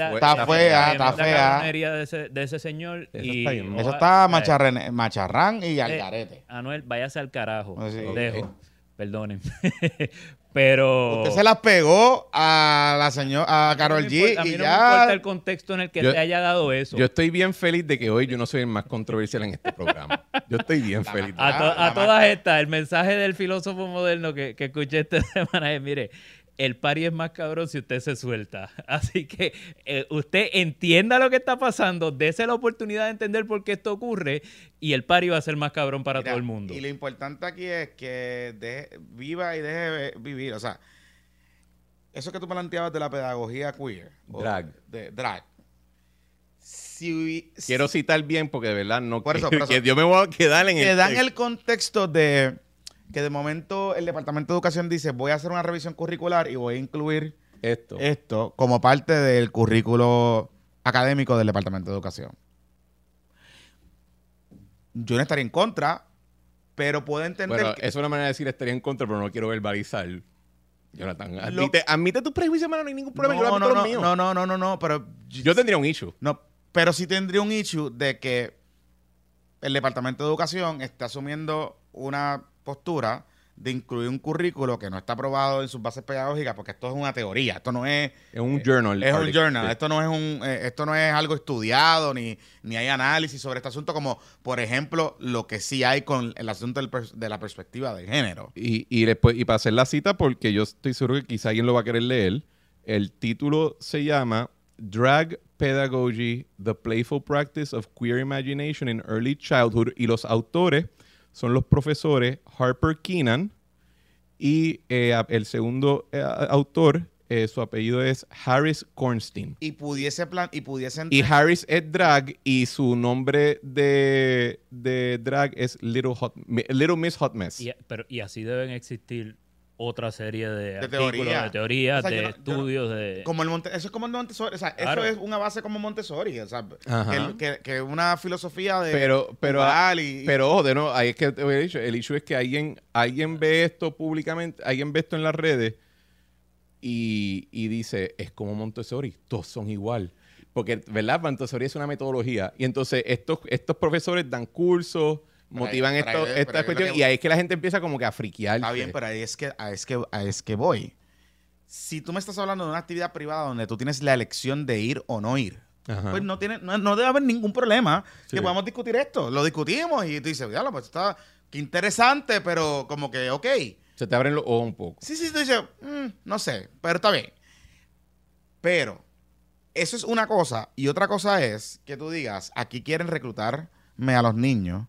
fea, está fea. de ese, de ese señor. Eso y está bien. Eso está eh, macharren- macharrán y al eh, garete. Anuel, váyase al carajo. Ah, sí. Dejo. Perdonen. [LAUGHS] Pero. Usted se las pegó a la señora, a Carol no me G importa- a mí y no me importa ya... el contexto en el que Yo- se haya dado eso. Yo estoy bien feliz de que hoy yo no soy el más controversial en este programa. Yo estoy bien feliz. a, to- a todas estas, el mensaje del filósofo moderno que, que escuché esta [LAUGHS] semana es, mire, el pari es más cabrón si usted se suelta. [LAUGHS] Así que eh, usted entienda lo que está pasando, dése la oportunidad de entender por qué esto ocurre y el pari va a ser más cabrón para Mira, todo el mundo. Y lo importante aquí es que deje- viva y deje vivir. O sea, eso que tú planteabas de la pedagogía queer. Drag. De drag. Si, Quiero citar bien porque de verdad no Por eso, por [LAUGHS] eso. que yo me voy a quedar en te el, dan el contexto de que de momento el Departamento de Educación dice voy a hacer una revisión curricular y voy a incluir esto. esto como parte del currículo académico del Departamento de Educación. Yo no estaría en contra, pero puedo entender Bueno, que- es una manera de decir estaría en contra, pero no quiero verbalizar. Jonathan, admite, admite tus prejuicios, hermano, no hay ningún problema. yo no, no, los no, míos. no, no, no, no, no, pero Yo tendría un issue. no, pero sí tendría un issue de que el Departamento de Educación está asumiendo una postura de incluir un currículo que no está aprobado en sus bases pedagógicas, porque esto es una teoría, esto no es Es un journal. es un journal, sí. esto no es un eh, esto no es algo estudiado ni, ni hay análisis sobre este asunto como por ejemplo lo que sí hay con el asunto del de la perspectiva de género. Y, y, después, y para hacer la cita, porque yo estoy seguro que quizá alguien lo va a querer leer, el título se llama Drag Pedagogy, The Playful Practice of Queer Imagination in Early Childhood. Y los autores son los profesores Harper Keenan y eh, el segundo eh, autor, eh, su apellido es Harris Kornstein. Y pudiese plan y pudiesen Y Harris es drag y su nombre de, de drag es Little, Hot, Little Miss Hot Mess. Y, pero, y así deben existir otra serie de, artículos, teoría. de teorías, O sea, de no- no- estudios, de... como el Monte- eso es como el Montessori, o sea, Claro. eso es una base como Montessori, o sea, que, que, una filosofía de Pero, pero, jugar y- pero ojo, de nuevo, ahí es que te había dicho, el issue es que alguien, alguien ve esto públicamente, alguien ve esto en las redes y, y dice, es como Montessori, todos son igual. Porque, ¿verdad? Montessori es una metodología. Y entonces estos, estos profesores dan cursos, motivan esto, cuestiones, que- y ahí es que la gente empieza como que a friquearse. Está bien, pero ahí es que, ahí es que, ahí es que voy. Si tú me estás hablando de una actividad privada donde tú tienes la elección de ir o no ir, Ajá. pues no, tiene, no, no debe haber ningún problema Sí. que podamos discutir esto. Lo discutimos y tú dices, diablo, pues está qué interesante, pero como que, ok. Se te abren los ojos un poco. Sí, sí, tú dices, "Mm, no sé, pero está bien. Pero eso es una cosa. Y otra cosa es que tú digas, aquí quieren reclutarme a los niños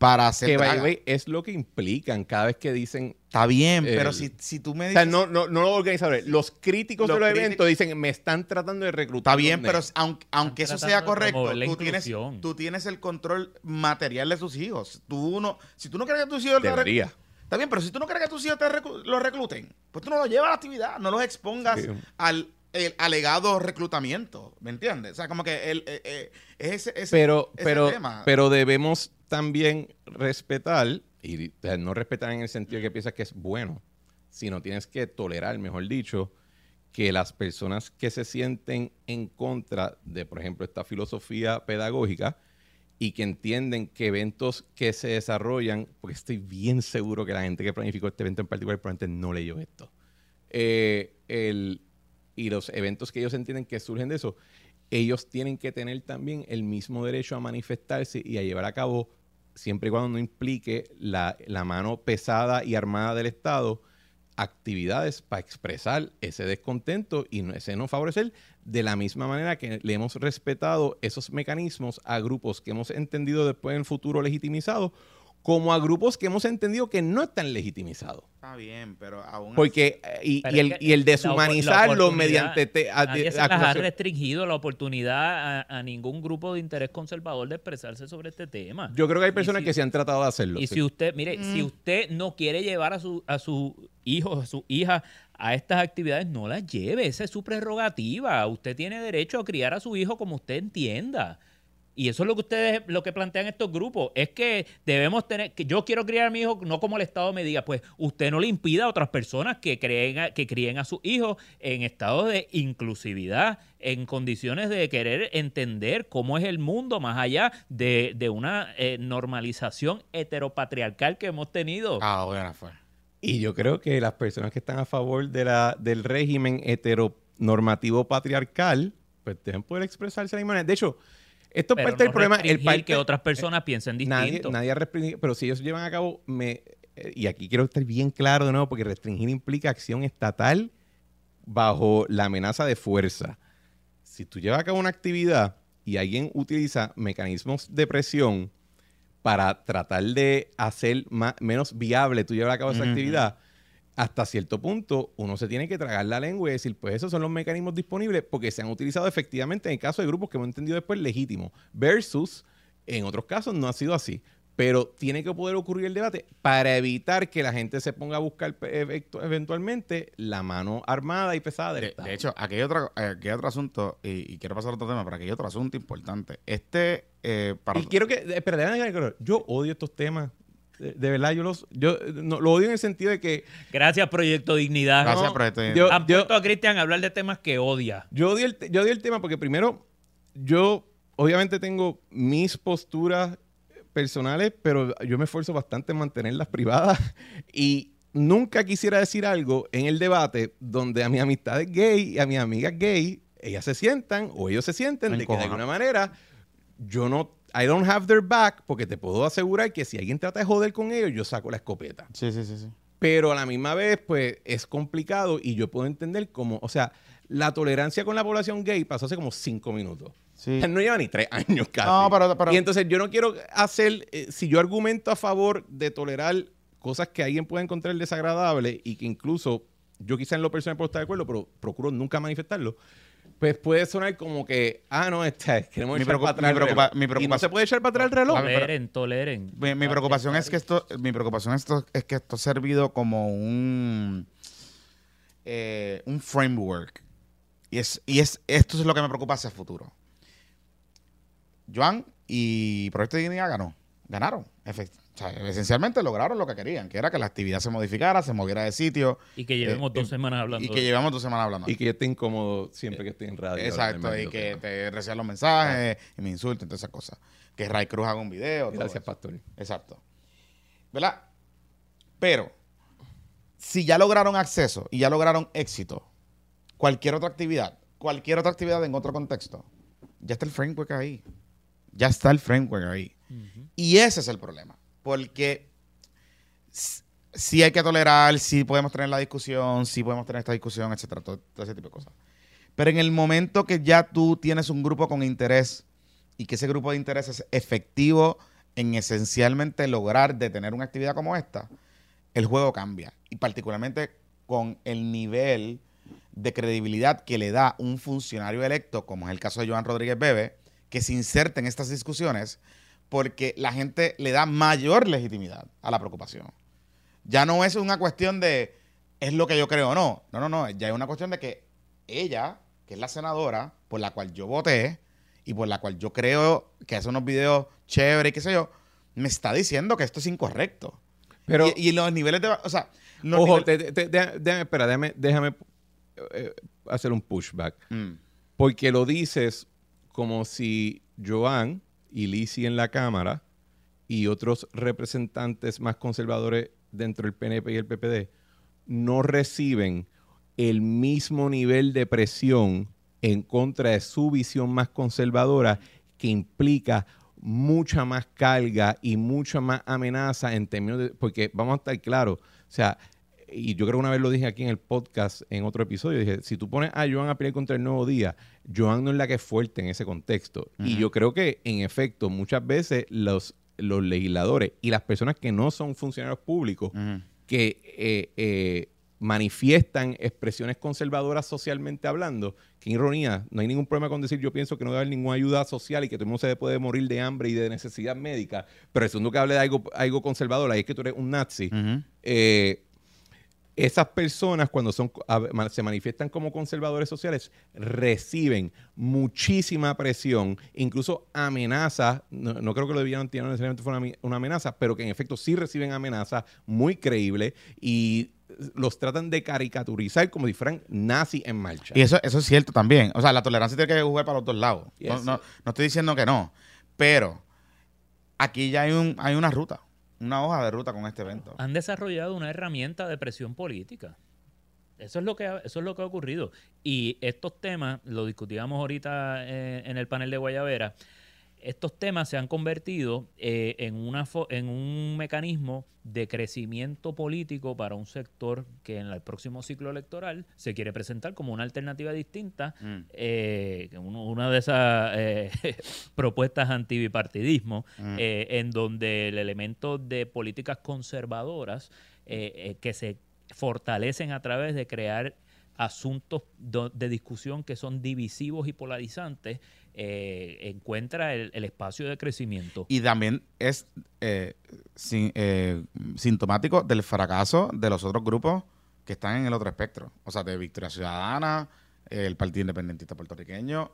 para hacer Que, by way, es lo que implican cada vez que dicen... Está bien, pero si, si tú me O dices... sea, no, no, no los organizadores, los críticos Los de los críticos- eventos dicen, me están tratando de reclutar. Está bien, pero nerds". aunque, aunque eso sea correcto, tú tienes, tú tienes el control material de tus hijos. Tú no, si tú no quieres que tus hijos Debería. Está bien, pero si tú no quieres que tus hijos te reclu- los recluten, pues tú no los llevas a la actividad, no los expongas Sí. al el alegado reclutamiento. ¿Me entiendes? O sea, como que el, eh, eh, es ese, ese- pero, ese pero, tema. pero debemos también respetar, y no respetar en el sentido de que piensas que es bueno, sino tienes que tolerar, mejor dicho, que las personas que se sienten en contra de, por ejemplo, esta filosofía pedagógica y que entienden que eventos que se desarrollan, porque estoy bien seguro que la gente que planificó este evento en particular probablemente no leyó esto, eh, el, y los eventos que ellos entienden que surgen de eso, ellos tienen que tener también el mismo derecho a manifestarse y a llevar a cabo, siempre y cuando no implique la, mano pesada y armada del Estado, actividades para expresar ese descontento y ese no favorecer, de la misma manera que le hemos respetado esos mecanismos a grupos que hemos entendido después en el futuro legitimizados, como a grupos que hemos entendido que no están legitimizados. Está bien, pero aún Porque, eh, y, Pero y es el, y el deshumanizarlo mediante te- a- Nadie se las ha restringido la oportunidad a, a ningún grupo de interés conservador de expresarse sobre este tema. Yo creo que hay personas si- que se han tratado de hacerlo. Y sí. si usted, mire, Mm. si usted no quiere llevar a su, a su hijo, a su hija a estas actividades, no las lleve. Esa es su prerrogativa. Usted tiene derecho a criar a su hijo como usted entienda. Y eso es lo que ustedes, lo que plantean estos grupos. Es que debemos tener, que yo quiero criar a mi hijo no como el Estado me diga, pues usted no le impida a otras personas que creen, a- que críen a sus hijos en estado de inclusividad, en condiciones de querer entender cómo es el mundo más allá de, de una eh, normalización heteropatriarcal que hemos tenido. Ah, bueno, fue. Y yo creo que las personas que están a favor de la, del régimen heteronormativo patriarcal, pues deben poder expresarse de la misma manera. De hecho, esto es parte del problema. El parte, que otras personas piensen nadie, distinto. nadie ha restringido, pero si ellos llevan a cabo, me, eh, y aquí quiero estar bien claro de nuevo, porque restringir implica acción estatal bajo la amenaza de fuerza. Si tú llevas a cabo una actividad y alguien utiliza mecanismos de presión para tratar de hacer más, menos viable tú llevar a cabo esa actividad, hasta cierto punto uno se tiene que tragar la lengua y decir, pues esos son los mecanismos disponibles porque se han utilizado efectivamente en el caso de grupos que hemos entendido después legítimos, versus en otros casos no ha sido así. Pero tiene que poder ocurrir el debate para evitar que la gente se ponga a buscar evectu- eventualmente la mano armada y pesada del De, Estado. de hecho, aquí hay otro, aquí hay otro asunto, y, y quiero pasar a otro tema, pero aquí hay otro asunto importante. Este, eh, para... Y quiero que, espera, déjame dejar claro, yo odio estos temas. De, de verdad, yo los, yo no, lo odio en el sentido de que Gracias, Proyecto Dignidad. Gracias no, por este... yo- Han puesto a Cristian a hablar de temas que odia. yo odio, el, yo odio el tema porque primero, yo obviamente tengo mis posturas personales, pero yo me esfuerzo bastante en mantenerlas privadas y nunca quisiera decir algo en el debate donde a mis amistades gay y a mis amigas gay, ellas se sientan o ellos se sienten de que de alguna manera yo no, I don't have their back porque te puedo asegurar que si alguien trata de joder con ellos, yo saco la escopeta. Sí, sí, sí, sí. Pero a la misma vez, pues es complicado y yo puedo entender cómo, o sea, la tolerancia con la población gay pasó hace como cinco minutos. Sí. No lleva ni tres años casi. No, pero- pero- Y entonces yo no quiero hacer, eh, si yo argumento a favor de tolerar cosas que alguien pueda encontrar desagradable y que incluso yo quizá en lo personal puedo estar de acuerdo, pero procuro nunca manifestarlo, pues puede sonar como que, ah, no, este, queremos Mi echar para atrás mi el preocupa- reloj. mi Y no preocupación- se puede echar para atrás el reloj. Toleren, toleren. Mi, mi preocupación es que esto, mi preocupación esto, es que esto ha servido como un, eh, un framework. Y es, y es esto es lo que me preocupa hacia el futuro. Joan y Proyecto de Dignidad ganó. Ganaron. Efect- o sea, esencialmente lograron lo que querían, que era que la actividad se modificara, se moviera de sitio Y que llevemos Eh, dos semanas hablando. y que llevamos dos semanas hablando. Y que yo esté incómodo siempre que estoy en radio. Exacto, y que te reciban los mensajes y me insulten, todas esas cosas. Que Ray Cruz haga un video. Gracias. Pastor. Exacto. ¿Verdad? Pero, si ya lograron acceso y ya lograron éxito, cualquier otra actividad, cualquier otra actividad en otro contexto, ya está el framework ahí. Ya está el framework ahí. Y ese es el problema. Porque sí hay que tolerar, sí podemos tener la discusión, sí podemos tener esta discusión, etcétera, todo, todo ese tipo de cosas. Pero en el momento que ya tú tienes un grupo con interés y que ese grupo de interés es efectivo en esencialmente lograr detener una actividad como esta, el juego cambia. Y particularmente con el nivel de credibilidad que le da un funcionario electo, como es el caso de Joan Rodríguez Bebe, que se inserta en estas discusiones porque la gente le da mayor legitimidad a la preocupación. Ya no es una cuestión de es lo que yo creo o no. No, no, no. Ya es una cuestión de que ella, que es la senadora por la cual yo voté y por la cual yo creo que hace unos videos chéveres y qué sé yo, me está diciendo que esto es incorrecto. Pero, y, los niveles de... O sea, ojo, déjame, espera, déjame, eh, hacer un pushback. Mm. Porque lo dices como si Joan y Lisi en la Cámara y otros representantes más conservadores dentro del PNP y el PPD no reciben el mismo nivel de presión en contra de su visión más conservadora que implica mucha más carga y mucha más amenaza en términos de... Porque vamos a estar claros, o sea, y yo creo que una vez lo dije aquí en el podcast, en otro episodio, dije, si tú pones a Joan a pelear contra el Nuevo Día, Joan no es la que es fuerte en ese contexto. Y yo creo que, en efecto, muchas veces los, los legisladores y las personas que no son funcionarios públicos, que eh, eh, manifiestan expresiones conservadoras socialmente hablando, qué ironía, no hay ningún problema con decir yo pienso que no debe haber ninguna ayuda social y que todo el mundo se puede morir de hambre y de necesidad médica, pero el segundo que hable de algo, algo conservador, ahí es que tú eres un nazi. eh, esas personas cuando son, se manifiestan como conservadores sociales reciben muchísima presión, incluso amenazas, no, creo que lo debieran tener necesariamente fuera una, amenaza, pero que en efecto sí reciben amenazas muy creíbles y los tratan de caricaturizar como si fueran nazis en marcha. Y eso, eso es cierto también. O sea, la tolerancia tiene que jugar para los dos lados. No, no, estoy diciendo que no, pero aquí ya hay, un, hay una ruta una hoja de ruta con este evento. Han desarrollado una herramienta de presión política. Eso es lo que ha, eso es lo que ha ocurrido. Y estos temas, lo discutíamos ahorita eh, en el panel de Guayavera, estos temas se han convertido eh, en, una en un mecanismo de crecimiento político para un sector que en el próximo ciclo electoral se quiere presentar como una alternativa distinta, mm. eh, una de esas eh, [LAUGHS] propuestas antibipartidismo, mm. en donde el elemento de políticas conservadoras que se fortalecen a través de crear asuntos de discusión que son divisivos y polarizantes, eh, encuentra el, espacio de crecimiento. Y también es eh, eh, sintomático del fracaso de los otros grupos que están en el otro espectro. O sea, de Victoria Ciudadana, el Partido Independentista Puertorriqueño,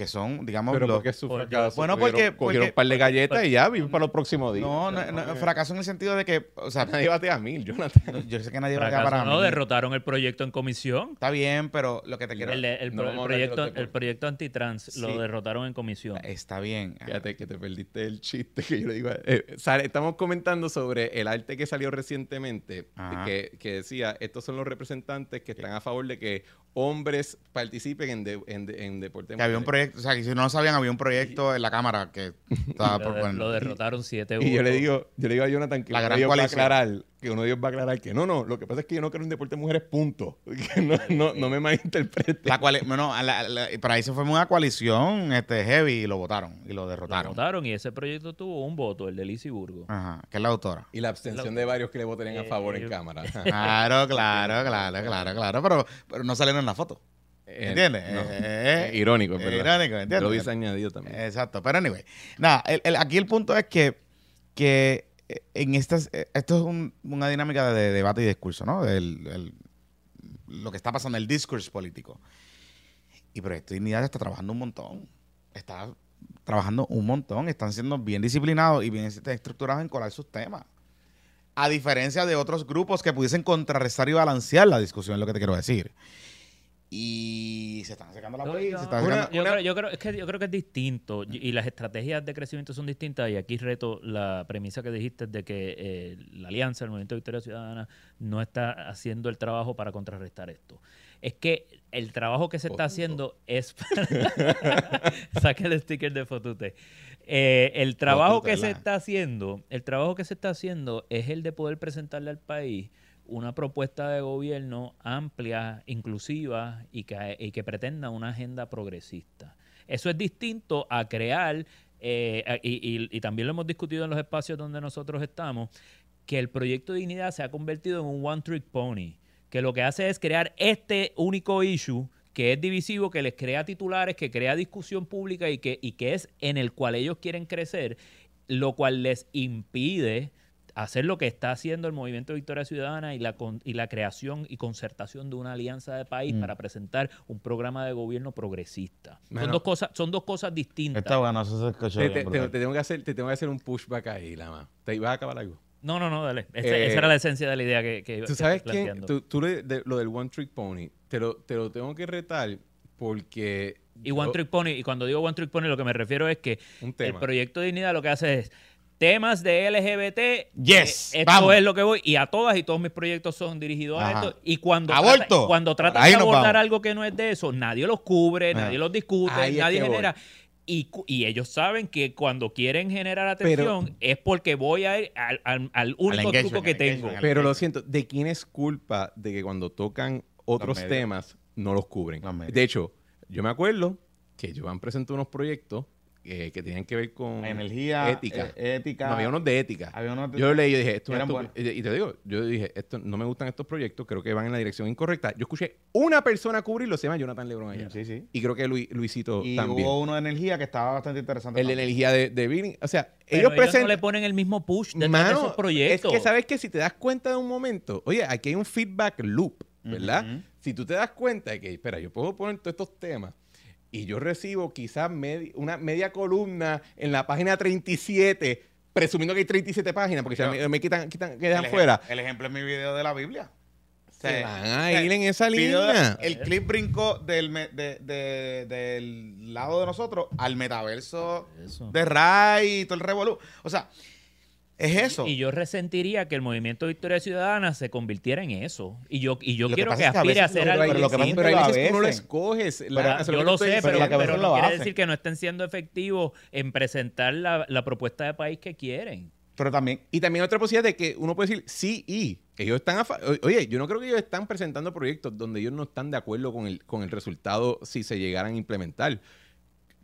que son, digamos, pero los, su fracaso? Bueno, porque, cogieron un par de galletas y ya viven para los próximos días. No, no, no, fracaso en el sentido de que, o sea, nadie batea a mil, Jonathan. [LAUGHS] Yo sé que nadie batea para no, derrotaron el proyecto en comisión. Está bien, pero lo que te quiero el, el, proyecto, el proyecto antitrans lo derrotaron en comisión. Está bien. Fíjate que te perdiste el chiste que yo le digo. Eh, estamos comentando sobre el arte que salió recientemente, que, que, decía, estos son los representantes que están a favor de que hombres participen en, de, en, en deporte. Que había un proyecto, o sea, que si no lo sabían, había un proyecto en la Cámara que estaba lo, por, lo derrotaron 7 Y yo le digo, yo le digo a Jonathan que la gran va a aclarar que uno de ellos va a aclarar que no, no, lo que pasa es que yo no quiero un deporte de mujeres, punto. [LAUGHS] Que no, no, no me malinterprete. La cual, bueno, para ahí se fue una coalición este, heavy y lo votaron y lo derrotaron. Lo votaron y ese proyecto tuvo un voto, el de Lizzie Burgo. Ajá, que es la autora. Y la abstención de varios que le votarían a favor en eh, cámara. Claro, claro, claro, claro, claro, pero, pero no salieron en la foto. Eh, ¿Entiendes? Eh, irónico, es Irónico, ¿entiendes? Lo hubiese añadido también. Exacto, pero anyway. Nada, aquí el punto es que, que en estas, esto es una dinámica de, debate y discurso, ¿no? lo que está pasando, el discurso político. Y Proyecto Dignidad está trabajando un montón. Está trabajando un montón. Están siendo bien disciplinados y bien estructurados en colar sus temas. A diferencia de otros grupos que pudiesen contrarrestar y balancear la discusión, es lo que te quiero decir y se están sacando la política. Yo, creo, yo, creo, es que, yo creo que es distinto y las estrategias de crecimiento son distintas y aquí reto la premisa que dijiste de que eh, la alianza, el Movimiento de Victoria Ciudadana, no está haciendo el trabajo para contrarrestar esto. Es que el trabajo que se está haciendo es... [LAUGHS] Saque el sticker de Fotute. Eh, el trabajo que se está haciendo, el trabajo que se está haciendo es el de poder presentarle al país una propuesta de gobierno amplia, inclusiva y que, y que pretenda una agenda progresista. Eso es distinto a crear eh, y, y también lo hemos discutido en los espacios donde nosotros estamos, que el proyecto de dignidad se ha convertido en un one trick pony, que lo que hace es crear este único issue que es divisivo, que les crea titulares, que crea discusión pública y que, y que es en el cual ellos quieren crecer, lo cual les impide hacer lo que está haciendo el Movimiento Victoria Ciudadana y la, y la creación y concertación de una alianza de país mm. para presentar un programa de gobierno progresista. son, dos cosas, son dos cosas distintas. Está bueno, eso se te, te, tengo que hacer, te tengo que hacer un pushback ahí, Lama. ¿Te ibas a acabar algo? No, no, no, dale. esa era la esencia de la idea que, que ¿Tú sabes que Tú, lo del One Trick Pony, te lo, te lo tengo que retar porque... Y One Trick Pony, y cuando digo One Trick Pony, lo que me refiero es que el proyecto de dignidad lo que hace es temas de LGBT. Yes. Eh, esto es lo que voy. Y a todas y todos mis proyectos son dirigidos a esto. Y cuando, cuando tratan de abordar algo que no es de eso, nadie los cubre, nadie los discute, nadie genera. Y, ellos saben que cuando quieren generar atención es porque voy a ir al, único truco que tengo. Pero lo siento, ¿de quién es culpa de que cuando tocan otros temas no los cubren? de hecho, yo me acuerdo que Joan presentó unos proyectos que, que tenían que ver con energía, ética. Eh, ética. había unos de ética. yo leí y dije, esto, esto y te digo, yo dije, esto no me gustan estos proyectos, creo que van en la dirección incorrecta. Yo escuché una persona cubrirlo, se llama Jonathan Lebron allá. Sí, sí. Y creo que Luisito y también. hubo uno de energía que estaba bastante interesante. El de energía de, de Billing. O sea, ellos, presentan... no le ponen el mismo push de esos proyectos. Es que sabes que si te das cuenta de un momento, oye, aquí hay un feedback loop, ¿verdad? Si tú te das cuenta de que, espera, yo puedo poner todos estos temas y yo recibo quizás una media columna en la página 37, presumiendo que hay 37 páginas, porque si me, quitan, quitan quedan fuera. El ejemplo es mi video de la Biblia. Se van a ir en esa línea. el clip brincó del, del lado de nosotros al metaverso de Ray y todo el revolú. O sea, es eso. Y, yo resentiría que el movimiento Victoria Ciudadana se convirtiera en eso. Y yo, y yo quiero que, aspire a, hacer algo. Pero lo que pasa pero a veces tú no lo escoges. yo lo sé, pero, pero no quiere decir que no estén siendo efectivos en presentar la, la propuesta de país que quieren. Pero también, y también otra posibilidad de que uno puede decir sí y. Ellos están Oye, yo no creo que ellos están presentando proyectos donde ellos no están de acuerdo con el, con el resultado si se llegaran a implementar.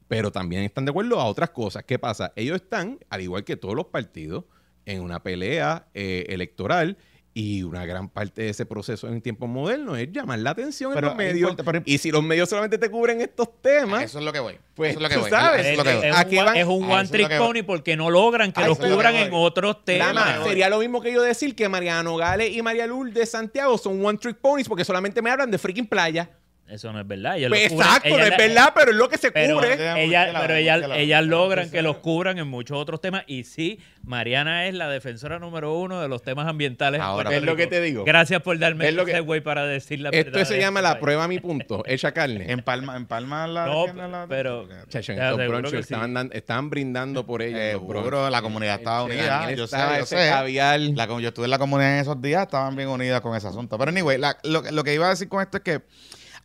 Pero también están de acuerdo a otras cosas. ¿Qué pasa? Ellos están, al igual que todos los partidos, en una pelea eh, electoral y una gran parte de ese proceso en tiempos modernos es llamar la atención en los medios. y si los medios solamente te cubren estos temas. Eso es lo que voy. Pues eso es lo que voy. sabes. Es, es, un, one trick pony porque no logran que los cubran en otros temas. sería lo mismo que yo decir que Mariano Gale y María de Santiago son one trick ponies porque solamente me hablan de freaking playa. Eso no es verdad. Pues exacto, no es verdad, pero es lo que se cubre. Ella, pero ellas logran que los cubran en muchos otros temas. Y sí, Mariana es la defensora número uno de los temas ambientales. Ahora, es lo que te digo. Gracias por darme ese güey para decir la verdad. Esto se llama la prueba a mi punto. Echa carne. En Palma, en Palma la. No, pero. Chacho, en estaban, estaban, brindando por ellos. Eh, bro, la comunidad estaba unida. Yo sé, yo sé. La, yo estuve en la comunidad en esos días, estaban bien unidas con ese asunto. Pero anyway, lo, lo que iba a decir con esto es que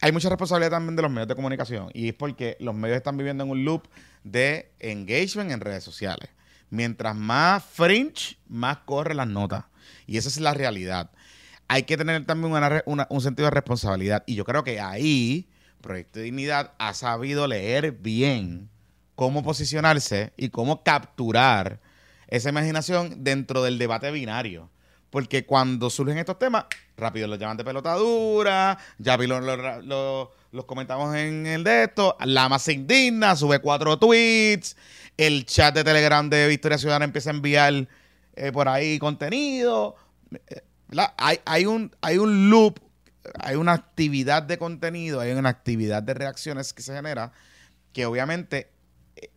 hay mucha responsabilidad también de los medios de comunicación y es porque los medios están viviendo en un loop de engagement en redes sociales. Mientras más fringe, más corren las notas. Y esa es la realidad. Hay que tener también un sentido de responsabilidad. Y yo creo que ahí Proyecto de Dignidad ha sabido leer bien cómo posicionarse y cómo capturar esa imaginación dentro del debate binario. Porque cuando surgen estos temas, rápido los llaman de pelotadura, ya vi los comentamos en el de esto, Lama se indigna, sube cuatro tweets, el chat de Telegram de Victoria Ciudadana empieza a enviar eh, por ahí contenido. Eh, hay, hay, un, hay un loop, hay una actividad de contenido, hay una actividad de reacciones que se genera que obviamente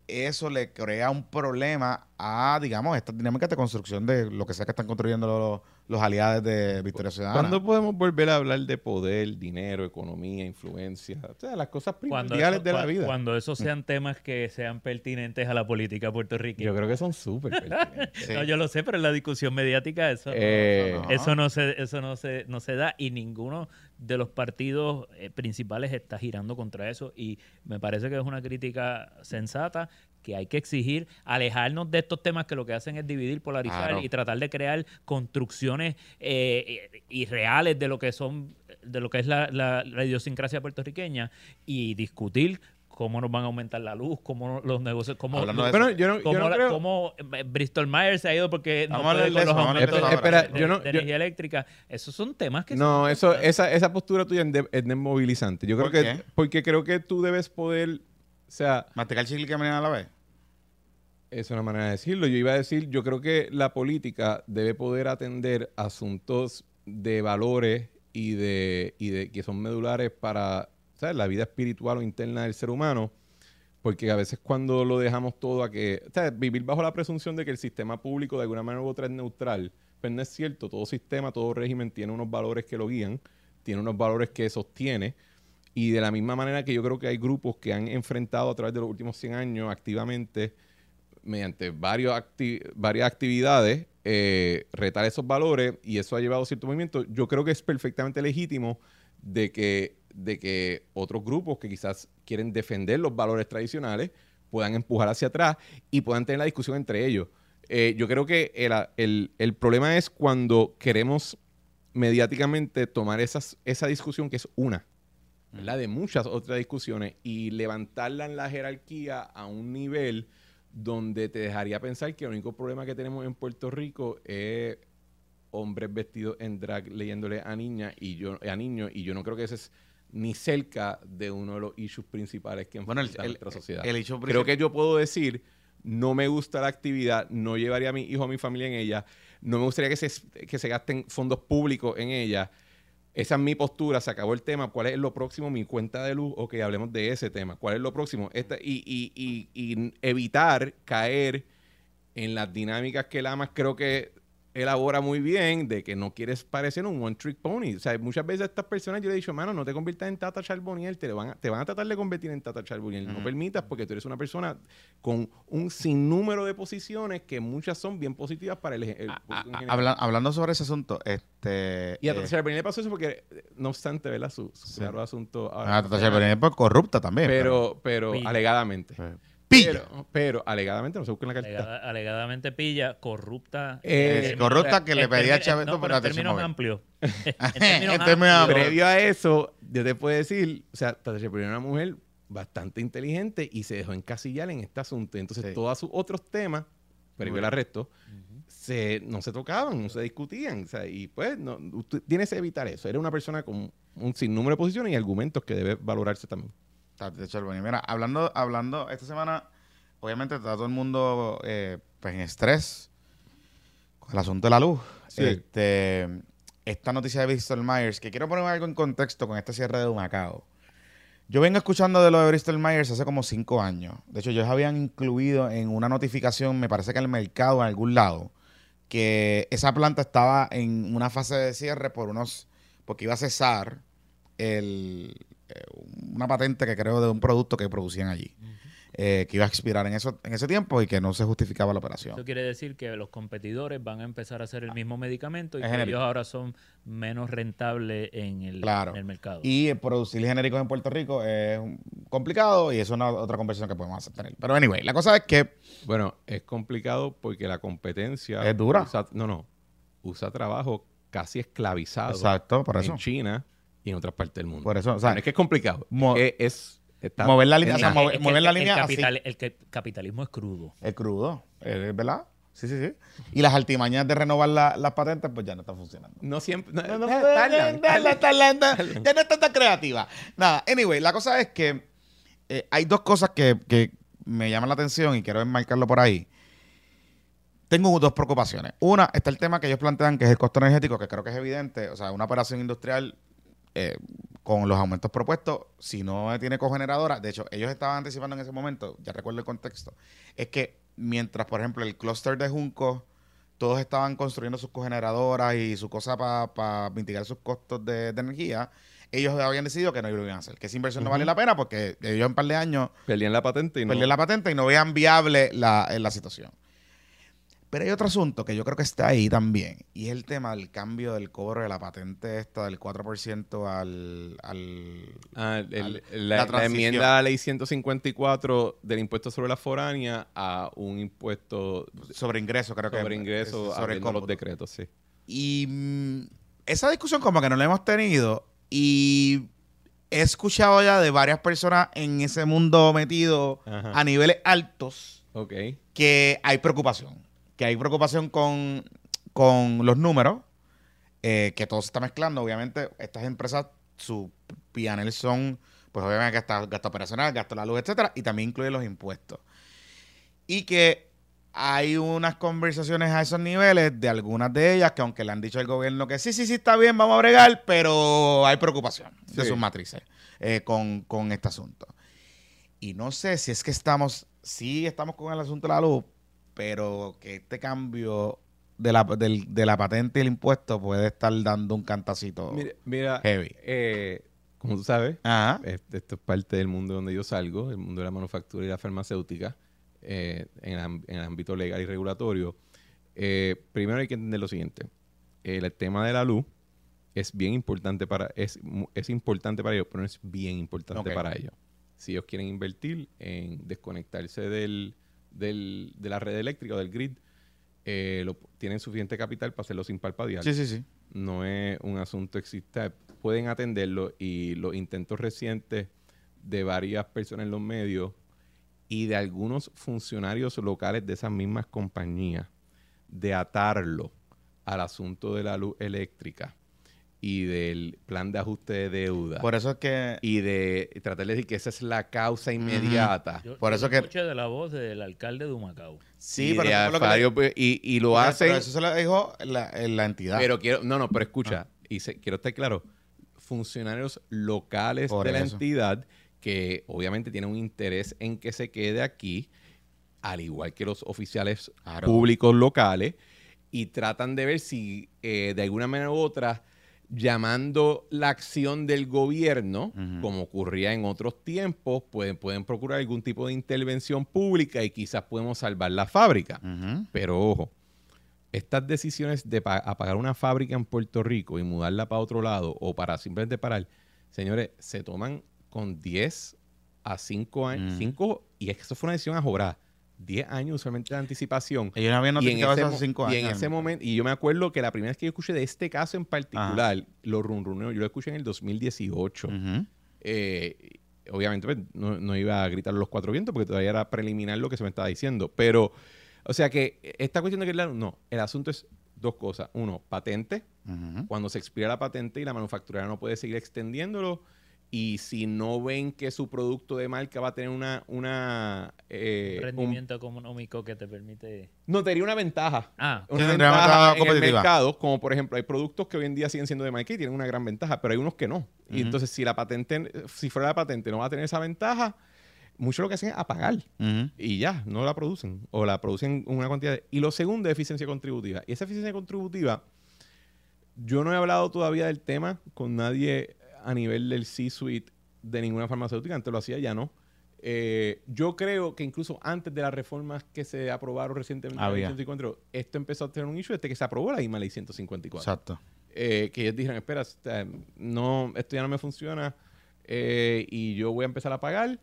eso le crea un problema a, digamos, esta dinámica de construcción de lo que sea que están construyendo los, los aliados de Victoria Ciudadana. ¿Cuándo podemos volver a hablar de poder, dinero, economía, influencia? O sea, las cosas primordiales de la vida. Cuando esos sean temas que sean pertinentes a la política puertorriqueña. Yo creo que son súper [LAUGHS] pertinentes. no, yo lo sé, pero en la discusión mediática eso, eh, eso, no. se, eso no, se, no se da y ninguno de los partidos eh, principales está girando contra eso y me parece que es una crítica sensata que hay que exigir alejarnos de estos temas que lo que hacen es dividir, polarizar y tratar de crear construcciones eh, irreales de lo que son de lo que es la, la, idiosincrasia puertorriqueña y discutir cómo nos van a aumentar la luz, cómo los negocios, cómo, Hablando de Bueno, yo no, yo cómo no la- creo... cómo, eh, Bristol Myers se ha ido porque no puede de con eso, los de eso Espera, yo no- de yo- energía eléctrica. Esos son temas que No, son eso, esa, esa postura tuya es, de- es desmovilizante. Yo creo ¿Por que... qué? Porque creo que tú debes poder... O sea, Masticar chicle y caminar a la vez. es una manera de decirlo. Yo iba a decir, yo creo que la política debe poder atender asuntos de valores y de, y de que son medulares para ¿sabes? la vida espiritual o interna del ser humano. Porque a veces cuando lo dejamos todo a que, sea, vivir bajo la presunción de que el sistema público de alguna manera u otra es neutral, pues no es cierto. Todo sistema, todo régimen tiene unos valores que lo guían, tiene unos valores que sostiene. Y de la misma manera que yo creo que hay grupos que han enfrentado a través de los últimos 100 años activamente, mediante varios acti- varias actividades, eh, retar esos valores y eso ha llevado a cierto movimiento. Yo creo que es perfectamente legítimo de que, de que otros grupos que quizás quieren defender los valores tradicionales puedan empujar hacia atrás y puedan tener la discusión entre ellos. Eh, yo creo que el, el- el problema es cuando queremos mediáticamente tomar esas, esa discusión que es una, ¿verdad? De muchas otras discusiones y levantarla en la jerarquía a un nivel donde te dejaría pensar que el único problema que tenemos en Puerto Rico es hombres vestidos en drag leyéndole a niñas y yo a niños y yo no creo que ese es ni cerca de uno de los issues principales que Bueno, el, enfrenta el, nuestra sociedad. el Creo que yo puedo decir, no me gusta la actividad, no llevaría a mi hijo, a mi familia en ella, no me gustaría que se, que se gasten fondos públicos en ella. Esa es mi postura, se acabó el tema. ¿Cuál es lo próximo? Mi cuenta de luz. Ok, hablemos de ese tema. ¿Cuál es lo próximo? Esta, y, y- y- y evitar caer en las dinámicas que Lamas creo que elabora muy bien de que no quieres parecer un one trick pony. O sea, muchas veces a estas personas yo le he dicho, mano, no te conviertas en Tata Charbonnier, te, van a, te van a tratar de convertir en Tata Charbonnier. No permitas porque tú eres una persona con un sinnúmero de posiciones que muchas son bien positivas para el, el A- público en a- general. habla- hablando sobre ese asunto, este. Y a eh, Tata Charbonnier le pasó eso porque, eh, no obstante, ¿verdad? Su, su Sí. claro asunto ah, ahora. Tata Charbonnier, pues, corrupta también. pero, pero alegadamente. Pilla. Pero, pero alegadamente, no se busquen la carta. Alegada- alegadamente pilla, corrupta. Eh, en- corrupta que le en pedía a Chávez no, pero [LAUGHS] en términos amplios. en En términos amplios. Previo a eso, yo te puedo decir, o sea, Charbonnier era una mujer bastante inteligente y se dejó encasillar en este asunto. Entonces, Sí. todos sus otros temas, previo al arresto, se, no se tocaban, no se discutían. O sea, y pues, no, tú tienes que evitar eso. Eres una persona con un sinnúmero de posiciones y argumentos que debe valorarse también. Tata Charbonnier. Mira, hablando, hablando, esta semana, obviamente está todo el mundo eh, pues en estrés con el asunto de la luz. Sí. Este, esta noticia de Bristol Myers, que quiero poner algo en contexto con este cierre de Humacao. Yo vengo escuchando de lo de Bristol Myers hace como cinco años. De hecho, ellos habían incluido en una notificación, me parece que en el mercado, en algún lado, que esa planta estaba en una fase de cierre por unos, porque iba a cesar el, una patente que creo de un producto que producían allí, eh, que iba a expirar en, eso, en ese tiempo y que no se justificaba la operación. Eso quiere decir que los competidores van a empezar a hacer el mismo medicamento y Es que genérico. ellos ahora son menos rentables en el, Claro. en el mercado. Y eh, producir genéricos en Puerto Rico es un- complicado y eso es una otra conversación que podemos hacer. tener. Pero anyway, la cosa es que Bueno, es complicado porque la competencia... Es dura. usa- no, no. Usa trabajo casi esclavizado exacto, por eso. en China y en otras partes del mundo. Por eso, o sea, no es que es complicado. mo- es, es- está mover la línea, o sea, Es- mover- es que mover el- la el línea así. capital- el que- capitalismo es crudo. es crudo, eh, ¿verdad? Sí, sí, sí. Y las altimañas de renovar la- las patentes, pues ya no están funcionando. No siempre... no- No, no, eh, tardan, tardan. Ya no está [LAUGHS] tan creativa. Nada, anyway, la cosa es que eh, hay dos cosas que, que me llaman la atención y quiero enmarcarlo por ahí. Tengo dos preocupaciones. Una, está el tema que ellos plantean, que es el costo energético, que creo que es evidente. O sea, una operación industrial eh, con los aumentos propuestos, si no tiene cogeneradora, de hecho, ellos estaban anticipando en ese momento, ya recuerdo el contexto, es que mientras, por ejemplo, el clúster de Junco, todos estaban construyendo sus cogeneradoras y su cosa para mitigar sus costos de, de energía, ellos habían decidido que no lo iban a hacer, que esa inversión no vale la pena porque ellos en un par de años Perdían la patente y no... perdieron la patente y no veían viable la, la situación. Pero hay otro asunto que yo creo que está ahí también, y es el tema del cambio del cobro de la patente esta del 4% al... al Ah, el- al- la, la la enmienda a la ley 154 del impuesto sobre la foránea a un impuesto sobre ingreso, creo que sobre ingresos es sobre el abriendo los decretos, sí. Y mm, esa discusión como que no la hemos tenido y he escuchado ya de varias personas en ese mundo metido Ajá. a niveles altos que hay preocupación. Que hay preocupación con, con los números, eh, que todo se está mezclando. Obviamente, estas empresas, su PNL son, pues obviamente, gasto, gasto operacional, gasto de la luz, etcétera, y también incluye los impuestos. Y que hay unas conversaciones a esos niveles de algunas de ellas que, aunque le han dicho al gobierno que sí, sí, sí, está bien, vamos a bregar, pero hay preocupación de sus matrices eh, con, con este asunto. Y no sé si es que estamos, sí estamos con el asunto de la luz, pero que este cambio de la, del- de la patente y el impuesto puede estar dando un cantacito Mira, mira heavy. eh, como tú sabes, Ajá. Este- Esto es parte del mundo donde yo salgo, el mundo de la manufactura y la farmacéutica, eh, en, el, am- en el ámbito legal y regulatorio. Eh, primero hay que entender lo siguiente. El, tema de la luz es bien importante para, es, es importante para ellos, pero no es bien importante para ellos. Si ellos quieren invertir en desconectarse del, del- de la red eléctrica o del grid, eh, lo- tienen suficiente capital para hacerlo sin parpadear Sí, sí, sí. no es un asunto existe pueden atenderlo y los intentos recientes de varias personas en los medios y de algunos funcionarios locales de esas mismas compañías de atarlo al asunto de la luz eléctrica y del plan de ajuste de deuda Por eso es que y de tratar de decir que esa es la causa inmediata. Yo, Por yo eso lo que- escuché de la voz del alcalde de Humacao. sí, y, pero de eso, fue lo que le- Alfario, pues, y, y lo pero- hacen pero eso se lo dijo la, la entidad. Pero quiero, no, no, pero escucha, y se- quiero estar claro, funcionarios locales Por de la entidad que obviamente tienen un interés en que se quede aquí, al igual que los oficiales Claro. públicos locales, y tratan de ver si eh, de alguna manera u otra, llamando la acción del gobierno, como ocurría en otros tiempos, pueden, pueden procurar algún tipo de intervención pública y quizás podemos salvar la fábrica. Pero ojo, estas decisiones de pa- apagar una fábrica en Puerto Rico y mudarla para otro lado o para simplemente parar, señores, se toman con 10 a 5 años. 5, y es que eso fue una decisión ajorada. 10 años usualmente de anticipación. Ellos no habían Y notificado hace cinco y años. en ese momento, y yo me acuerdo que la primera vez que yo escuché de este caso en particular, los runruneos, yo lo escuché en el 2018. Ujú. Eh, obviamente pues, no, no iba a gritar los cuatro vientos porque todavía era preliminar lo que se me estaba diciendo. Pero, o sea que esta cuestión de que no, el asunto es dos cosas. Uno, patente. Cuando se expira la patente y la manufacturera no puede seguir extendiéndolo. Y si no ven que su producto de marca va a tener una, una eh, un- rendimiento económico que te permite. no tendría una ventaja Ah, una ventaja en el competitiva. mercado, como por ejemplo, hay productos que hoy en día siguen siendo de marca y tienen una gran ventaja, pero hay unos que no. Y entonces, si la patente, si fuera la patente no va a tener esa ventaja, mucho lo que hacen es apagar y ya, no la producen. O la producen una cantidad de... Y lo segundo es eficiencia contributiva. Y esa eficiencia contributiva, yo no he hablado todavía del tema con nadie a nivel del C-suite de ninguna farmacéutica, antes lo hacía, ya no. Eh, yo creo que incluso antes de las reformas que se aprobaron recientemente, en la ley Había. 154, esto empezó a tener un issue desde que se aprobó la IMA Ley 154 Exacto. eh, que ellos dijeron, espera, sea, no, esto ya no me funciona eh, y yo voy a empezar a pagar.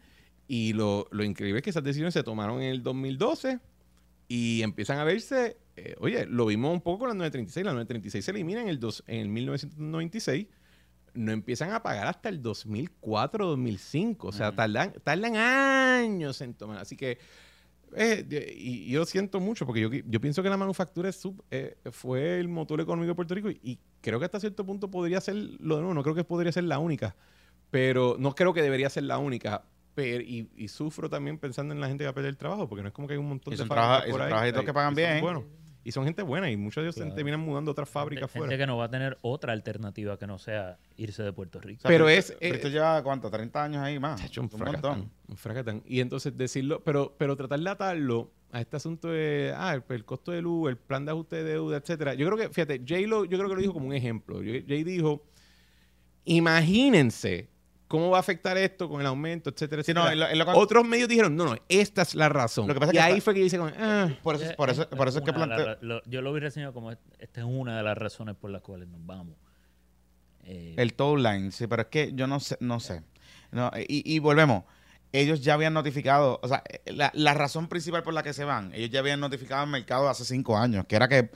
Y lo, lo increíble es que esas decisiones se tomaron en el 2012 y empiezan a verse, eh, oye, lo vimos un poco con la 936, la 936 se elimina en el, dos, en el 1996, no empiezan a pagar hasta el 2004, 2005, o sea, tardan, tardan años en tomar. Así que eh, y, yo siento mucho porque yo, yo pienso que la manufactura es sub- eh, fue el motor económico de Puerto Rico y, y creo que hasta cierto punto podría ser lo de nuevo, no creo que podría ser la única, pero no creo que debería ser la única. Pero, y, y sufro también pensando en la gente que va a perder el trabajo porque no es como que hay un montón Y de son fábricas trabaja- y por son ahí, trabajitos que pagan bien. buenos. Y son gente buena y muchos de ellos se terminan mudando a otras fábricas gente fuera. que no va a tener otra alternativa que no sea irse de Puerto Rico. O sea, Pero es, eh, Bristol lleva, ¿cuánto? 30 años ahí más. Se ha hecho un un fracatán, montón. un fracatán. Y entonces decirlo, pero, pero tratar de atarlo a este asunto de, ah, el, el costo de luz, el plan de ajuste de deuda, etcétera. Yo creo que, fíjate, Jay lo, yo creo que lo dijo como un ejemplo. Jay Jay dijo, imagínense cómo va a afectar esto con el aumento, etcétera, Sí, no, etcétera. lo- lo Otros medios dijeron, no, no, esta es la razón. Lo que pasa es y que ahí está- fue que como, ah, Por eso, por eso, por eso es que planteo. lo- yo lo vi reseñado como est- esta es una de las razones por las cuales nos vamos. Eh, El tow line, sí, pero es que yo no sé, no sé. No, y, y volvemos. Ellos ya habían notificado, o sea, la, la razón principal por la que se van, ellos ya habían notificado al mercado hace cinco años, que era que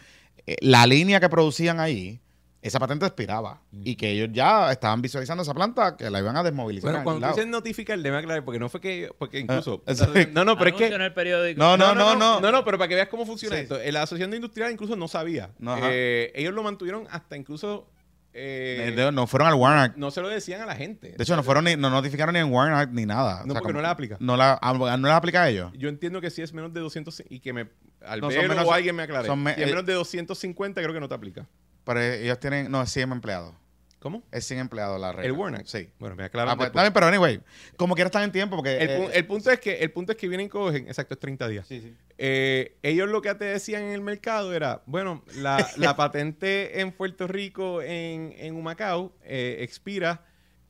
eh, la línea que producían ahí esa patente expiraba y que ellos ya estaban visualizando esa planta que la iban a desmovilizar. Bueno, en cuando dicen notificar, déjame aclarar, porque no fue que, porque incluso... [LAUGHS] Ah, eso- no, no, pero es que... el periódico. No, no, no, no. No, no, pero para que veas cómo funciona Sí. esto. eh, La Asociación de Industrial incluso no sabía. No. Eh, ellos lo mantuvieron hasta incluso... eh, no fueron al Warren Act. no se lo decían a la gente. De hecho, no fueron ni, no notificaron ni en Warren Act ni nada. No, porque no la aplica. No la, ah, no la aplica a ellos. Yo entiendo que si es menos de 200 y que me... Al No, menos- o alguien me aclare. son me- si es eh, menos de 250 creo que no te aplica. Pero ellos tienen, no, es 100 empleados. ¿Cómo? Es 100 empleados la regla. El Act. Sí. Bueno, me aclaran Ah, pues, bien, pero anyway, como quiera están en tiempo porque... el, eh, el punto es que el punto es que vienen y cogen, exacto, es 30 días. sí, sí. Eh, ellos lo que te decían en el mercado era, bueno, la, la [LAUGHS] patente en Puerto Rico, en, en Humacao, eh, expira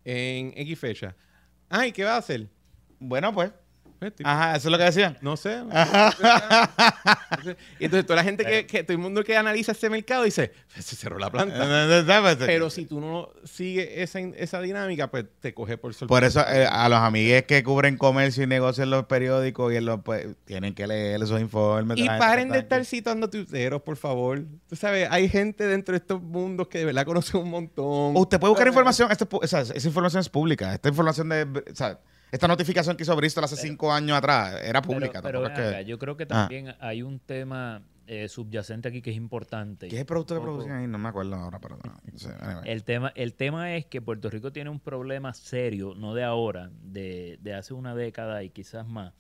en X fecha. Ay, ¿qué va a hacer? Bueno, pues. Pues, Ajá, eso es lo que decían. No sé. y entonces toda la gente que, que- todo el mundo que analiza ese mercado dice, se cerró la planta. Pero Pero si tú no sigues esa, esa dinámica, pues te coge por sorpresa. Por eso eh, a los amigues que cubren comercio y negocio en los periódicos y en los pues, tienen que leer esos informes. Y paren de estar citando tuiteros, por favor. Tú sabes, hay gente dentro de estos mundos que de verdad conoce un montón. Usted puede buscar información, esto es pu- o sea, esa información es pública. Esta información de, o sea, esta notificación que hizo Bristol hace cinco años atrás era pública. Pero, pero que- acá, yo creo que Ah. también hay un tema eh, subyacente aquí que es importante. ¿Qué es el producto que producen ahí? No me acuerdo ahora, pero no. no sé, anyway. El tema, el tema es que Puerto Rico tiene un problema serio, no de ahora, de, de hace una década y quizás más,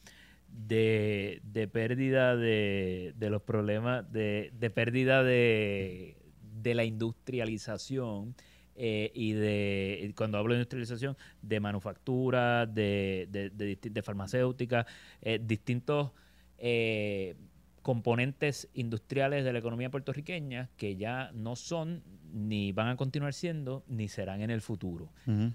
de, de pérdida de, de los problemas, de, de pérdida de, de la industrialización eh, y de, cuando hablo de industrialización, de manufactura, de, de, de, disti- de farmacéutica, eh, distintos eh, componentes industriales de la economía puertorriqueña que ya no son, ni van a continuar siendo, ni serán en el futuro.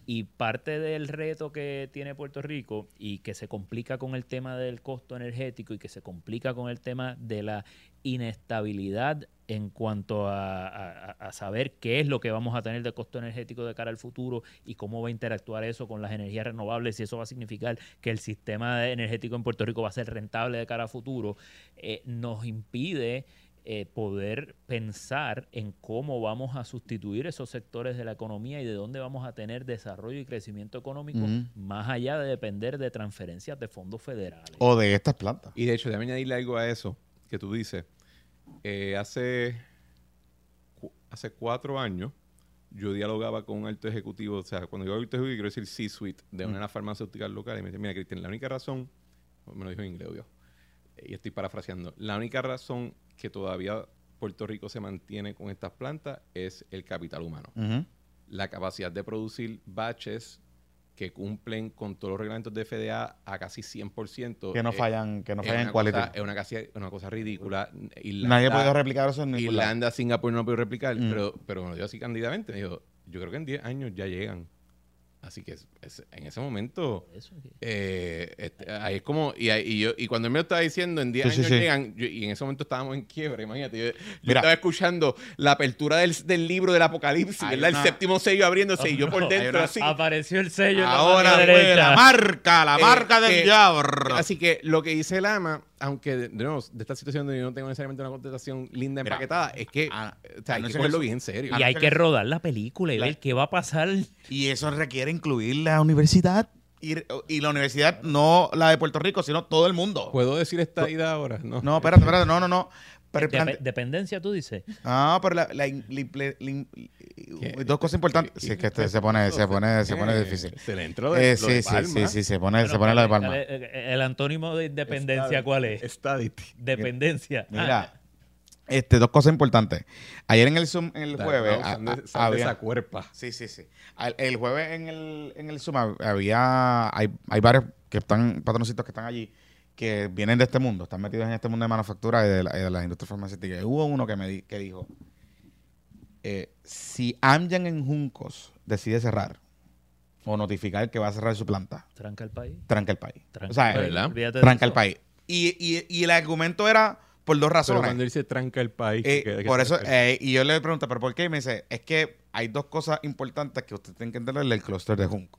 Y parte del reto que tiene Puerto Rico y que se complica con el tema del costo energético y que se complica con el tema de la inestabilidad en cuanto a, a- a saber qué es lo que vamos a tener de costo energético de cara al futuro y cómo va a interactuar eso con las energías renovables y eso va a significar que el sistema energético en Puerto Rico va a ser rentable de cara al futuro, eh, nos impide eh, poder pensar en cómo vamos a sustituir esos sectores de la economía y de dónde vamos a tener desarrollo y crecimiento económico más allá de depender de transferencias de fondos federales. O de estas plantas. Y de hecho, déjame añadirle algo a eso que tú dices. Eh, hace, cu- hace cuatro años, yo dialogaba con un alto ejecutivo, o sea, cuando digo alto ejecutivo, quiero decir C-suite de una de las farmacéuticas locales. Y me dice, mira, Cristian, la única razón, me lo dijo en inglés, obvio, y estoy parafraseando, la única razón que todavía Puerto Rico se mantiene con estas plantas es el capital humano. La capacidad de producir batches que cumplen con todos los reglamentos de FDA a casi 100%. Que no eh, fallan, que no fallan en cosa- es una, casi- una cosa ridícula. Irlanda, Nadie ha podido replicar eso en ningún. Irlanda, Singapur no puede replicar, Mm. pero, pero me lo dijo así candidamente. Me dijo, yo creo que en 10 años ya llegan. Así que es- es- en ese momento, eh, este, ahí es como, y, yo, y cuando él me lo estaba diciendo, en 10 Sí, sí, años sí. llegan, yo- y en ese momento estábamos en quiebra, imagínate. Yo, estaba escuchando la apertura del, del libro del Apocalipsis, ¿verdad? una- El séptimo sello abriéndose, y yo por [LAUGHS] no, dentro una- así. Apareció el sello en la Ahora mano fue derecha. la marca, la Eh, marca del que- diablo. Así que lo que dice el ama, aunque de, de nuevo, de esta situación donde yo no tengo necesariamente una contestación linda Mira, empaquetada, es que o sea, hay que cogerlo bien serio. Y hay que rodar la película y La- ver qué va a pasar. Y eso requiere incluir la universidad. Y, y la universidad, no la de Puerto Rico, sino todo el mundo. ¿Puedo decir esta idea ahora? No. No, espérate, espérate, no, no, no. Pero Dep- dependencia, tú dices. Ah, pero la, la in- dos cosas importantes. Sí, es que este se pone, se pone, [LAUGHS] se pone difícil. Se le entró de, Eh, lo de sí, sí, Palma. sí, sí, se pone, se pone lo de ¿cuál Palma. El, el antónimo de independencia, ¿cuál es? Stadity. Dependencia. Ah, Mira, este, dos cosas importantes. Ayer en el Zoom, en el jueves, a- había- esa cuerpa. Sí, sí, sí. El jueves en el, en el Zoom hab- había, hay, hay varios que están, patroncitos que están allí, que vienen de este mundo, están metidos en este mundo de manufactura y de, la, y de las industrias farmacéuticas. Y hubo uno que me di- que dijo, eh, si Amgen en Juncos decide cerrar o notificar que va a cerrar su planta, Tranca el país. tranca el país. Tranca o sea, el país. ¿verdad? Tranca el país. Y, y, y el argumento era por dos Pero razones. cuando él se tranca el país. Eh, que- que por eso, eh, y yo le pregunto, ¿pero por qué? Y me dice, es que hay dos cosas importantes que usted tiene que entender del clúster de Junco.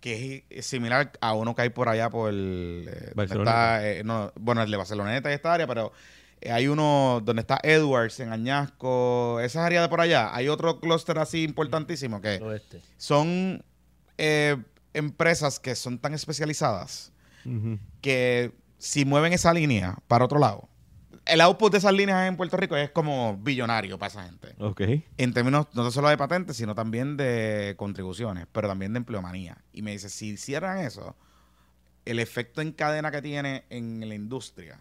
Que es, similar a uno que hay por allá por el... eh, donde Barceloneta. está, eh, no, bueno, el de Barceloneta y esta área, pero hay uno donde está Edwards en Añasco, esas áreas de por allá. Hay otro clúster así importantísimo que Oeste. son eh, empresas que son tan especializadas que si mueven esa línea para otro lado, el output de esas líneas en Puerto Rico es como billonario para esa gente. Ok. En términos no solo de patentes, sino también de contribuciones, pero también de empleomanía. Y me dice, si hicieran eso, el efecto en cadena que tiene en la industria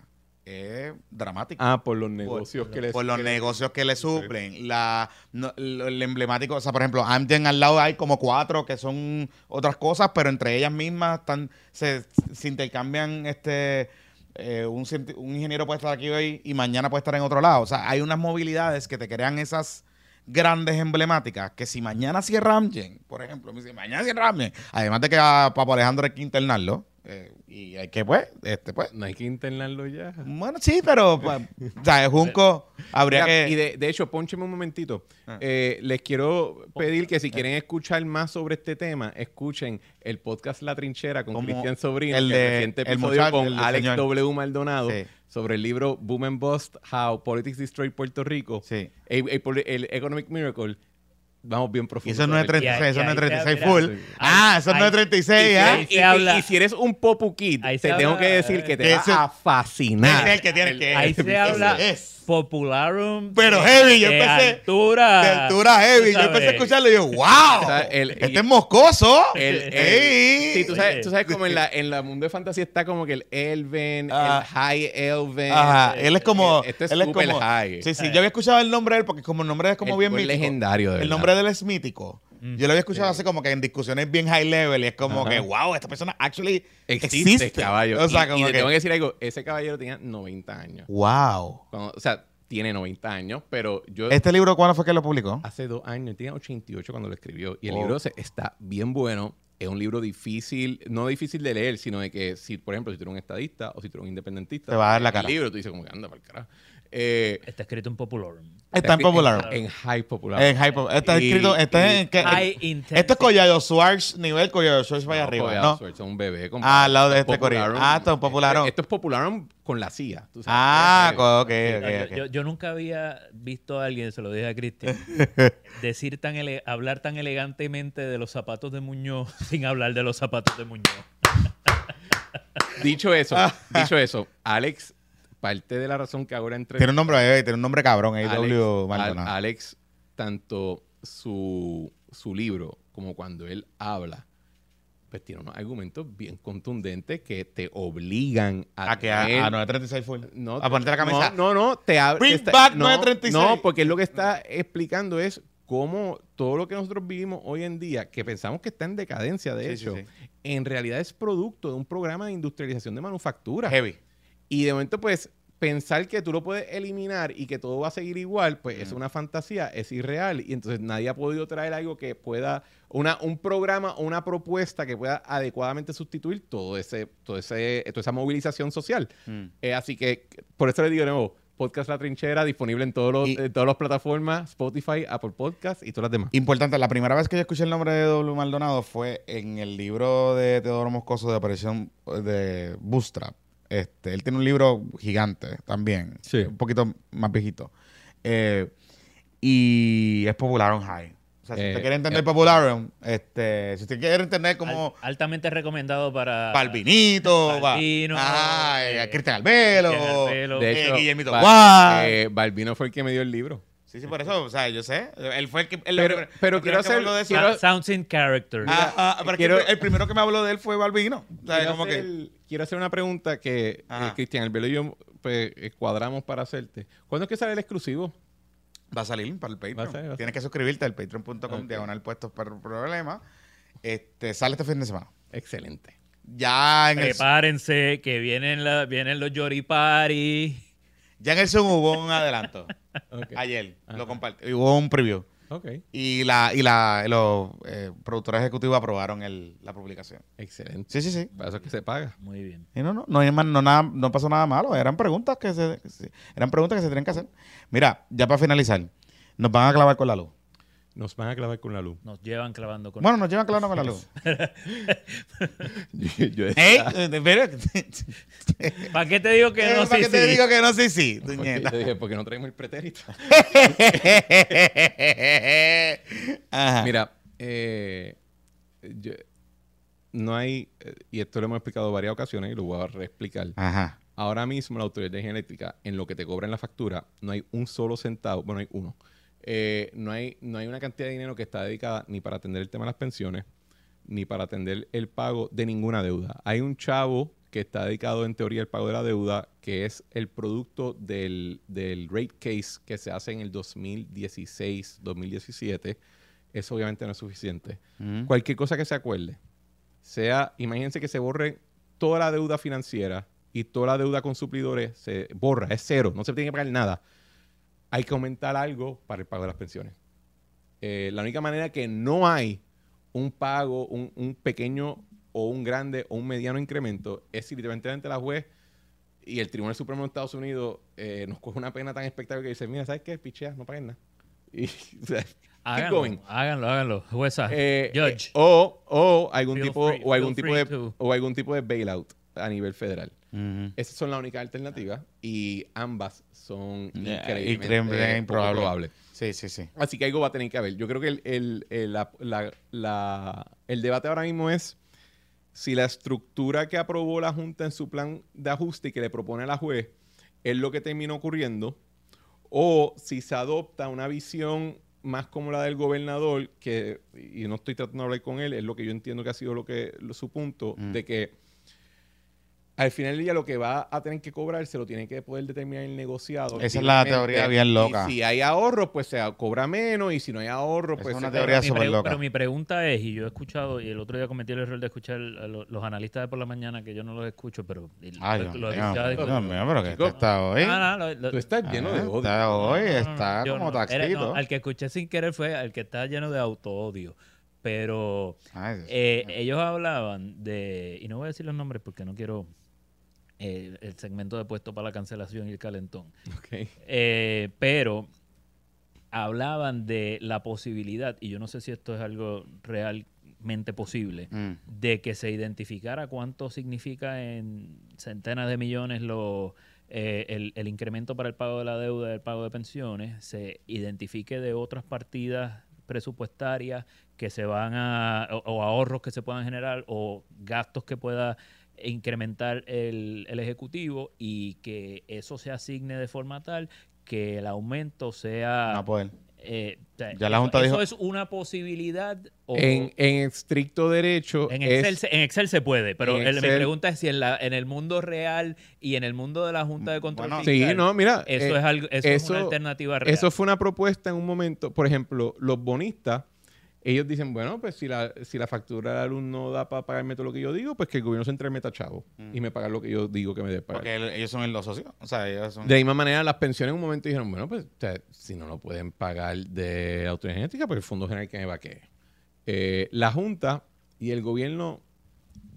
es dramático. Ah, por los negocios que les por los que negocios que le suplen. La, no- lo- el emblemático, o sea, por ejemplo, Amgen al lado hay como cuatro que son otras cosas, pero entre ellas mismas están, se, se intercambian este. eh, un, un ingeniero puede estar aquí hoy y mañana puede estar en otro lado. O sea, hay unas movilidades que te crean esas grandes emblemáticas que si mañana cierra Amgen, por ejemplo, me dice, mañana cierra Amgen, además de que a Papo Alejandro hay que internarlo, eh, y hay que, pues, este, pues, No hay que internarlo ya. bueno, sí, pero, pues, o sea, Junco habría Mira, que... Y de, de hecho, póncheme un momentito. Ah. Eh, les quiero pedir que si quieren escuchar más sobre este tema, escuchen el podcast La Trinchera con Cristian Sobrino, el el, de- reciente el episodio muchacho, con el Alex señor. W. Maldonado Sí. sobre el libro Boom and Bust, How Politics Destroy Puerto Rico. Sí. El Economic Miracle. Vamos bien profundo. eso no es sobre el- 36, eso Y no es ahí- y ahí 36 te- full. Ah, eso no es 36, Y, ¿ah? ahí si- se y- habla- y si eres un Popu Kid, te tengo habla- que decir que te va a fascinar. Ese es el que tiene que... Ahí se habla es. Popularum. Pero de- heavy, yo de empecé- Altura. De altura heavy. Yo empecé a escucharlo y yo, [LAUGHS] wow. sea, el- este y- es moscoso. El, el- Ey. sí, tú sabes, tú sabes como en la, en la mundo de fantasía está como que el Elven, Ah. el High Elven. Ajá, eh, él es como... Este es él es super como high. Sí, sí, yo había escuchado el nombre de él porque como el nombre es como bien mítico. legendario, de El nombre de él es mítico. Yo lo había escuchado así como que en discusiones bien high level y es como Ajá. que, wow, esta persona actually Existe, existe. caballo. O sea, y, como y que, tengo que decir algo, ese caballero tenía 90 años. wow. Cuando- o sea, tiene 90 años, pero yo ¿Este libro cuándo fue que lo publicó? hace dos años, tenía 88 cuando lo escribió. Y el Oh. libro se- está bien bueno. Es un libro difícil, no difícil de leer, sino de que, si, por ejemplo, si tú eres un estadista o si tú eres un independentista, Te va a dar la el cara. libro tú dices como que anda para el carajo. Eh, Está escrito en popularum. Está en popular. En, high popular. En hypo. Está Y- escrito. Está y- en, que- High esto es Collado Schwartz, nivel Collado Schwartz vaya No, arriba, Collado ¿no? Schwartz, un bebé. Ah, al lado de este corillo. Ah, esto es Popularum. Esto es Popularum con la CIA. tú sabes. Ah, Eh, co- ok, sí. ok, Yo- ok. Yo, yo nunca había visto a alguien, se lo dije a Cristian, [LAUGHS] decir tan ele- hablar tan elegantemente de los zapatos de Muñoz [LAUGHS] sin hablar de los zapatos de Muñoz. Dicho eso, [LAUGHS] dicho eso, Alex, parte de la razón que ahora entre Tiene un nombre, eh, tiene un nombre cabrón, A.W. Al- Maldonado. Alex, tanto su, su libro como cuando él habla, pues tiene unos argumentos bien contundentes que te obligan a, A que a, a 936 full. no, a ponerte la camisa. No, no, no, te abre. Bring te está- back no, 936. No, porque lo que está explicando es cómo todo lo que nosotros vivimos hoy en día, que pensamos que está en decadencia, de Sí, sí, hecho, sí. en realidad es producto de un programa de industrialización de manufactura. Heavy. Y de momento, pues, pensar que tú lo puedes eliminar y que todo va a seguir igual, pues es una fantasía, es irreal. Y entonces nadie ha podido traer algo que pueda, una, un programa o una propuesta que pueda adecuadamente sustituir todo ese, todo ese, toda esa movilización social. Mm. Eh, así que, por eso les digo de nuevo, Podcast La Trinchera, disponible en, todos los, Y- en todas las plataformas, Spotify, Apple Podcast y todas las demás. Importante, la primera vez que yo escuché el nombre de W. Maldonado fue en el libro de Teodoro Moscoso de aparición de Bootstrap. Este, él tiene un libro gigante también, Sí. un poquito más viejito. Eh, y es Popularum High. O sea, si Eh, usted quiere entender eh, Popularum, este, si usted quiere entender como Al- altamente recomendado para... Balvinito, va, Balbino, ah, eh, Cristian Albelo, Albelo. De eh, hecho, Guillermito eh, Balbino fue el que me dio el libro. Sí, sí, por eso, o sea, yo sé. Él fue el que. Pero- el pero el primero quiero hacer- habló de eso. Sounds in character. Ah, ah, quiero- el primero que me habló de él fue Balbino. O sea, como hacer, que. Quiero hacer una pregunta que eh. Cristian Albelo y yo pues, eh, cuadramos para hacerte. ¿Cuándo es que sale el exclusivo? Va a salir para el Va a Patreon. salir, va a Tienes que suscribirte al patreon.com Ok. diagonal puestos por problema. Este, sale este fin de semana. Excelente. Ya en el, Prepárense que vienen, la- vienen los Yori Party. ya en el Zoom hubo un adelanto. [LAUGHS] Ayer Ajá. lo compartí. Hubo un preview. Ok. Y la y la los eh, productores ejecutivos aprobaron el, la publicación. Excelente. Sí, sí, sí. Para eso es que se paga. Muy bien. Y no, no, no, hay más- no, nada, no pasó nada malo. Eran preguntas que se, eran preguntas que se tenían que hacer. Mira, ya para finalizar, nos van a clavar con la luz. Nos van a clavar con la luz. Nos llevan clavando con Bueno, nos llevan clavando con la luz. [LAUGHS] yo, yo Eh, pero- ¿Para qué te digo que Eh, no? ¿Para Sí, qué te digo que no? Sí, sí. porque- yo dije, ¿por qué no traemos el pretérito? [LAUGHS] Ajá. Mira, eh, yo- no hay, eh, y esto lo hemos explicado varias ocasiones y lo voy a reexplicar. Ajá. Ahora mismo la Autoridad de Energía Eléctrica, en lo que te cobra en la factura, no hay un solo centavo, bueno, hay uno. Eh, no, hay, no hay una cantidad de dinero que está dedicada ni para atender el tema de las pensiones, ni para atender el pago de ninguna deuda. Hay un chavo que está dedicado en teoría al pago de la deuda, que es el producto del, del rate case que se hace en el 2016-2017. Eso obviamente no es suficiente. Mm. Cualquier cosa que se acuerde, sea, imagínense que se borre toda la deuda financiera y toda la deuda con suplidores, se borra, es cero, no se tiene que pagar nada. Hay que aumentar algo para el pago de las pensiones. Eh, la única manera que no hay un pago, un, un pequeño o un grande o un mediano incremento es si literalmente la juez y el Tribunal Supremo de Estados Unidos eh, nos coge una pena tan espectacular que dice, mira, ¿sabes qué? Pichea, no pagues nada. [LAUGHS] Y, o sea, keep going. Háganlo, háganlo, háganlo. Jueza, Eh, judge. eh, o, o algún Feel tipo free- o algún tipo de to. o algún tipo de bailout a nivel federal. Esas son las únicas alternativas y ambas son Ya, increíblemente improbable. probables. Sí, sí, sí. Así que algo va a tener que haber. Yo creo que el, el- el- la- la- la- el debate ahora mismo es si la estructura que aprobó la Junta en su plan de ajuste y que le propone a la juez es lo que terminó ocurriendo o si se adopta una visión más como la del gobernador, que, y no estoy tratando de hablar con él, es lo que yo entiendo que ha sido lo que lo- su punto, Mm. de que al final del día lo que va a tener que cobrar se lo tiene que poder determinar el negociado. Esa es la teoría bien loca. Y si hay ahorro, pues se cobra menos, y si no hay ahorro, Esa pues es una se teoría súper loca. Pero mi pregunta es, y yo he escuchado, y el otro día cometí el error de escuchar a los analistas de por la mañana, que yo no los escucho, pero Ay, lo- Dios lo mío, escuchaba Dios discutir. mío, pero que Chico. está hoy. No, lo- lo- Tú estás lleno de Ah, odio. Está hoy, No, no, no, está como no. Taxito. no, al que escuché sin querer fue al que está lleno de auto-odio. Pero Ay, eh, ellos hablaban de, y no voy a decir los nombres porque no quiero eh, el segmento de puesto para la cancelación y el calentón. Eh, pero hablaban de la posibilidad, y yo no sé si esto es algo realmente posible, Mm. de que se identificara cuánto significa en centenas de millones lo, eh, el, el incremento para el pago de la deuda, el pago de pensiones, se identifique de otras partidas presupuestarias que se van a, o, o ahorros que se puedan generar, o gastos que pueda incrementar el, el Ejecutivo y que eso se asigne de forma tal que el aumento sea... No poder. eh, o sea, Ya la eso- Junta eso dijo- es una posibilidad o... En, en estricto derecho, En Excel, es, se, en Excel se puede, pero el- mi pregunta es si en, la, en el mundo real y en el mundo de la Junta de Control Bueno, sí, no, mira, eso, eh, es, algo, eso, es una eso- alternativa real. Eso fue una propuesta en un momento. Por ejemplo, los bonistas, ellos dicen, bueno, pues si la, si la factura de la luz no da para pagarme todo lo que yo digo, pues que el gobierno central meta chavo y me paga lo que yo digo que me debe pagar. Porque el- ellos son los socios. O sea, ellos son. De la misma manera, las pensiones en un momento dijeron, bueno, pues o sea, si no lo pueden pagar de autoridad genética, pues el Fondo General que me va Eh, la Junta y el gobierno,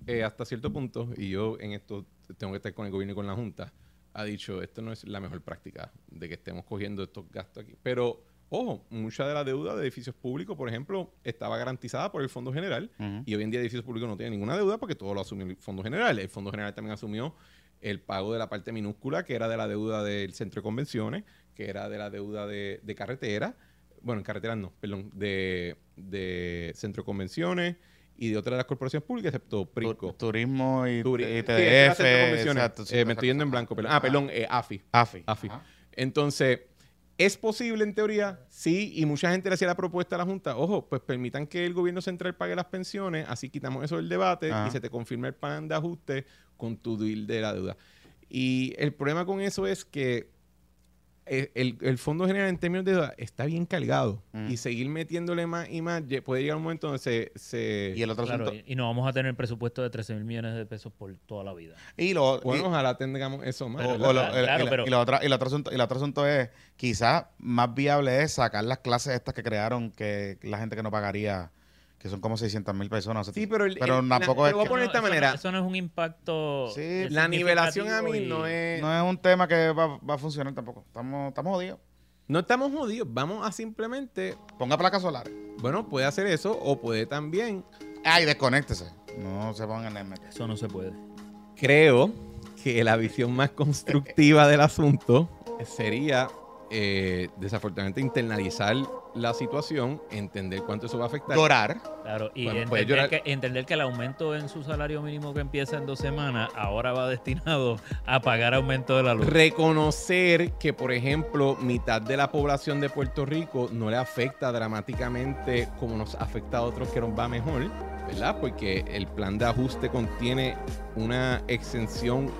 eh, hasta cierto punto, y yo en esto tengo que estar con el gobierno y con la Junta, ha dicho, esto no es la mejor práctica de que estemos cogiendo estos gastos aquí. Pero, ojo, mucha de la deuda de edificios públicos, por ejemplo, estaba garantizada por el Fondo General y hoy en día edificios públicos no tienen ninguna deuda porque todo lo asumió el Fondo General. El Fondo General también asumió el pago de la parte minúscula, que era de la deuda del centro de convenciones, que era de la deuda de, de carretera, bueno, en carreteras no, perdón, de, de centro de convenciones y de otras de las corporaciones públicas, excepto Prisco. Turismo y, Turi- y TDF. exacto, sí, Eh, me estoy yendo en blanco, perdón. Ah, perdón, eh, AFI. AFI. AFI. Entonces, ¿es posible en teoría? Sí, y mucha gente le hacía la propuesta a la Junta, ojo, pues permitan que el gobierno central pague las pensiones, así quitamos eso del debate Ajá. y se te confirma el plan de ajuste con tu deal de la deuda. Y el problema con eso es que el, el Fondo General en términos de deuda está bien cargado Mm. y seguir metiéndole más y más puede llegar un momento donde se... se- Y el otro Claro, asunto. y, y no vamos a tener presupuesto de 13 mil millones de pesos por toda la vida. Y lo, bueno, y- ojalá tengamos eso más. o lo- Claro, el- claro, y la- pero- y la otra- y el otro asunto, y el otro asunto es, quizás más viable es sacar las clases estas que crearon que la gente que no pagaría, que son como 600 mil personas. Sí, pero, el- pero el- tampoco la- es te voy a que- poner de esta eso no- manera. Eso no es un impacto. Sí, La nivelación a mí no es... no es un tema que va, va a funcionar tampoco. Estamos, estamos jodidos. No estamos jodidos, vamos a simplemente. Ponga placas solares. Bueno, puede hacer eso o puede también. Ay, desconéctese. No se pongan en el Eso no se puede. Creo que la visión más constructiva del asunto sería eh, desafortunadamente internalizar la situación, entender cuánto eso va a afectar. Llorar. Claro, y Bueno, entender, llorar. que, entender que el aumento en su salario mínimo que empieza en dos semanas ahora va destinado a pagar aumento de la luz. Reconocer que, por ejemplo, mitad de la población de Puerto Rico no le afecta dramáticamente como nos afecta a otros que nos va mejor, ¿verdad? Porque el plan de ajuste contiene una exención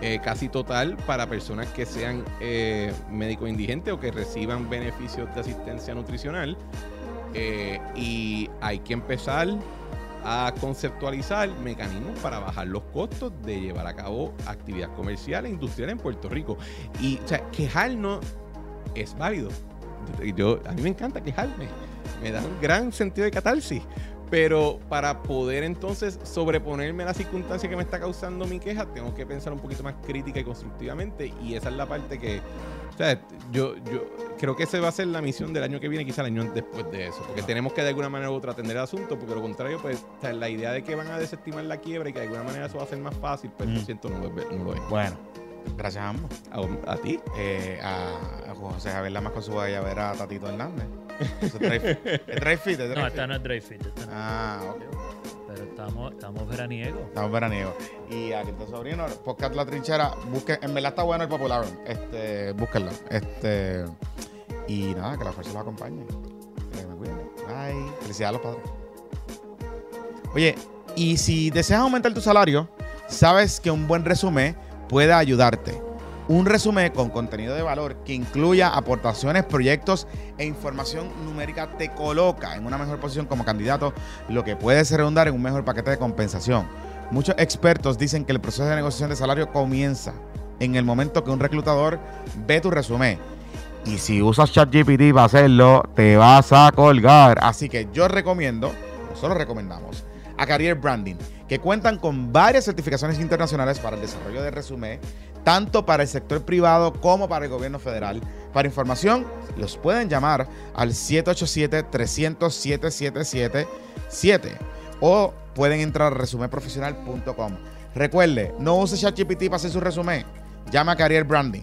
eh, casi total para personas que sean eh, médicos indigentes o que reciban beneficios de asistencia nutricional. Eh, y hay que empezar a conceptualizar mecanismos para bajar los costos de llevar a cabo actividad comercial e industrial en Puerto Rico. Y, o sea, quejarnos es válido. Yo, a mí me encanta quejarme. Me da un gran sentido de catarsis. Pero para poder entonces sobreponerme a la circunstancia que me está causando mi queja, tengo que pensar un poquito más crítica y constructivamente. Y esa es la parte que, o sea, yo, yo creo que esa va a ser la misión del año que viene, quizá el año después de eso. Porque tenemos que de alguna manera u otra atender el asunto, porque lo contrario, pues, o sea, la idea de que van a desestimar la quiebra y que de alguna manera eso va a ser más fácil, pues lo Mm. siento, no, lo es- no lo es. Bueno, gracias a ambos. A, a ti. Eh, a, a José Javier Lamas con su guayabera a Tatito Hernández. Es dry fit. No, fit. esta no es dry fit. esta no. Ah, ok. Pero estamos, estamos veraniegos. Estamos veraniegos. Y aquí está sobrino, podcast La Trinchera. Busquen, en verdad está bueno el popular. Este, búsquenlo. Este, y nada, que la fuerza los acompañe. Que me cuiden. Bye. Felicidades a los padres. Oye, y si deseas aumentar tu salario, sabes que un buen resumen puede ayudarte. Un resumen con contenido de valor que incluya aportaciones, proyectos e información numérica te coloca en una mejor posición como candidato, lo que puede redundar en un mejor paquete de compensación. Muchos expertos dicen que el proceso de negociación de salario comienza en el momento que un reclutador ve tu resumen. Y si usas ChatGPT para hacerlo, te vas a colgar. Así que yo recomiendo, nosotros recomendamos, a Career Branding, que cuentan con varias certificaciones internacionales para el desarrollo de resumen, tanto para el sector privado como para el gobierno federal. Para información, los pueden llamar al 787-300-7777 o pueden entrar a resumenprofesional.com. Recuerde, no use ChatGPT para hacer su resumen. Llama a Career Branding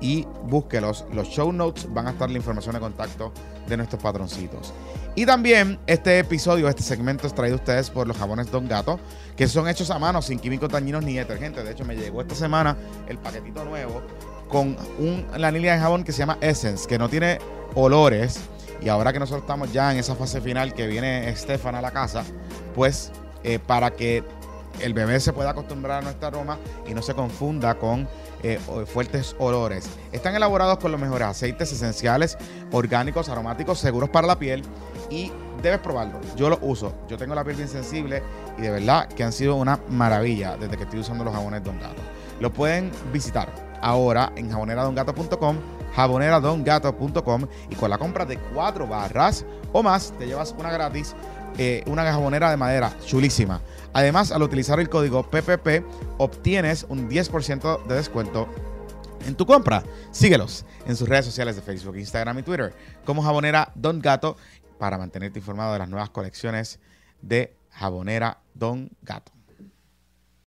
y búsquelos. Los show notes van a estar la información de contacto de nuestros patroncitos. Y también este episodio, este segmento es traído a ustedes por los jabones Don Gato, que son hechos a mano, sin químicos dañinos ni detergentes. De hecho, me llegó esta semana el paquetito nuevo con un, la línea de jabón que se llama Essence, que no tiene olores. Y ahora que nosotros estamos ya en esa fase final que viene Estefan a la casa, pues eh, para que el bebé se pueda acostumbrar a nuestra aroma y no se confunda con eh, fuertes olores. Están elaborados con los mejores aceites esenciales, orgánicos, aromáticos, seguros para la piel y debes probarlo. Yo lo uso. Yo tengo la piel bien sensible y de verdad que han sido una maravilla desde que estoy usando los jabones Don Gato. Lo pueden visitar ahora en jaboneradongato.com, jaboneradongato.com y con la compra de cuatro barras o más te llevas una gratis, eh, una jabonera de madera chulísima. Además, al utilizar el código PPP, obtienes un 10% de descuento en tu compra. Síguelos en sus redes sociales de Facebook, Instagram y Twitter como Jabonera Don Gato para mantenerte informado de las nuevas colecciones de Jabonera Don Gato.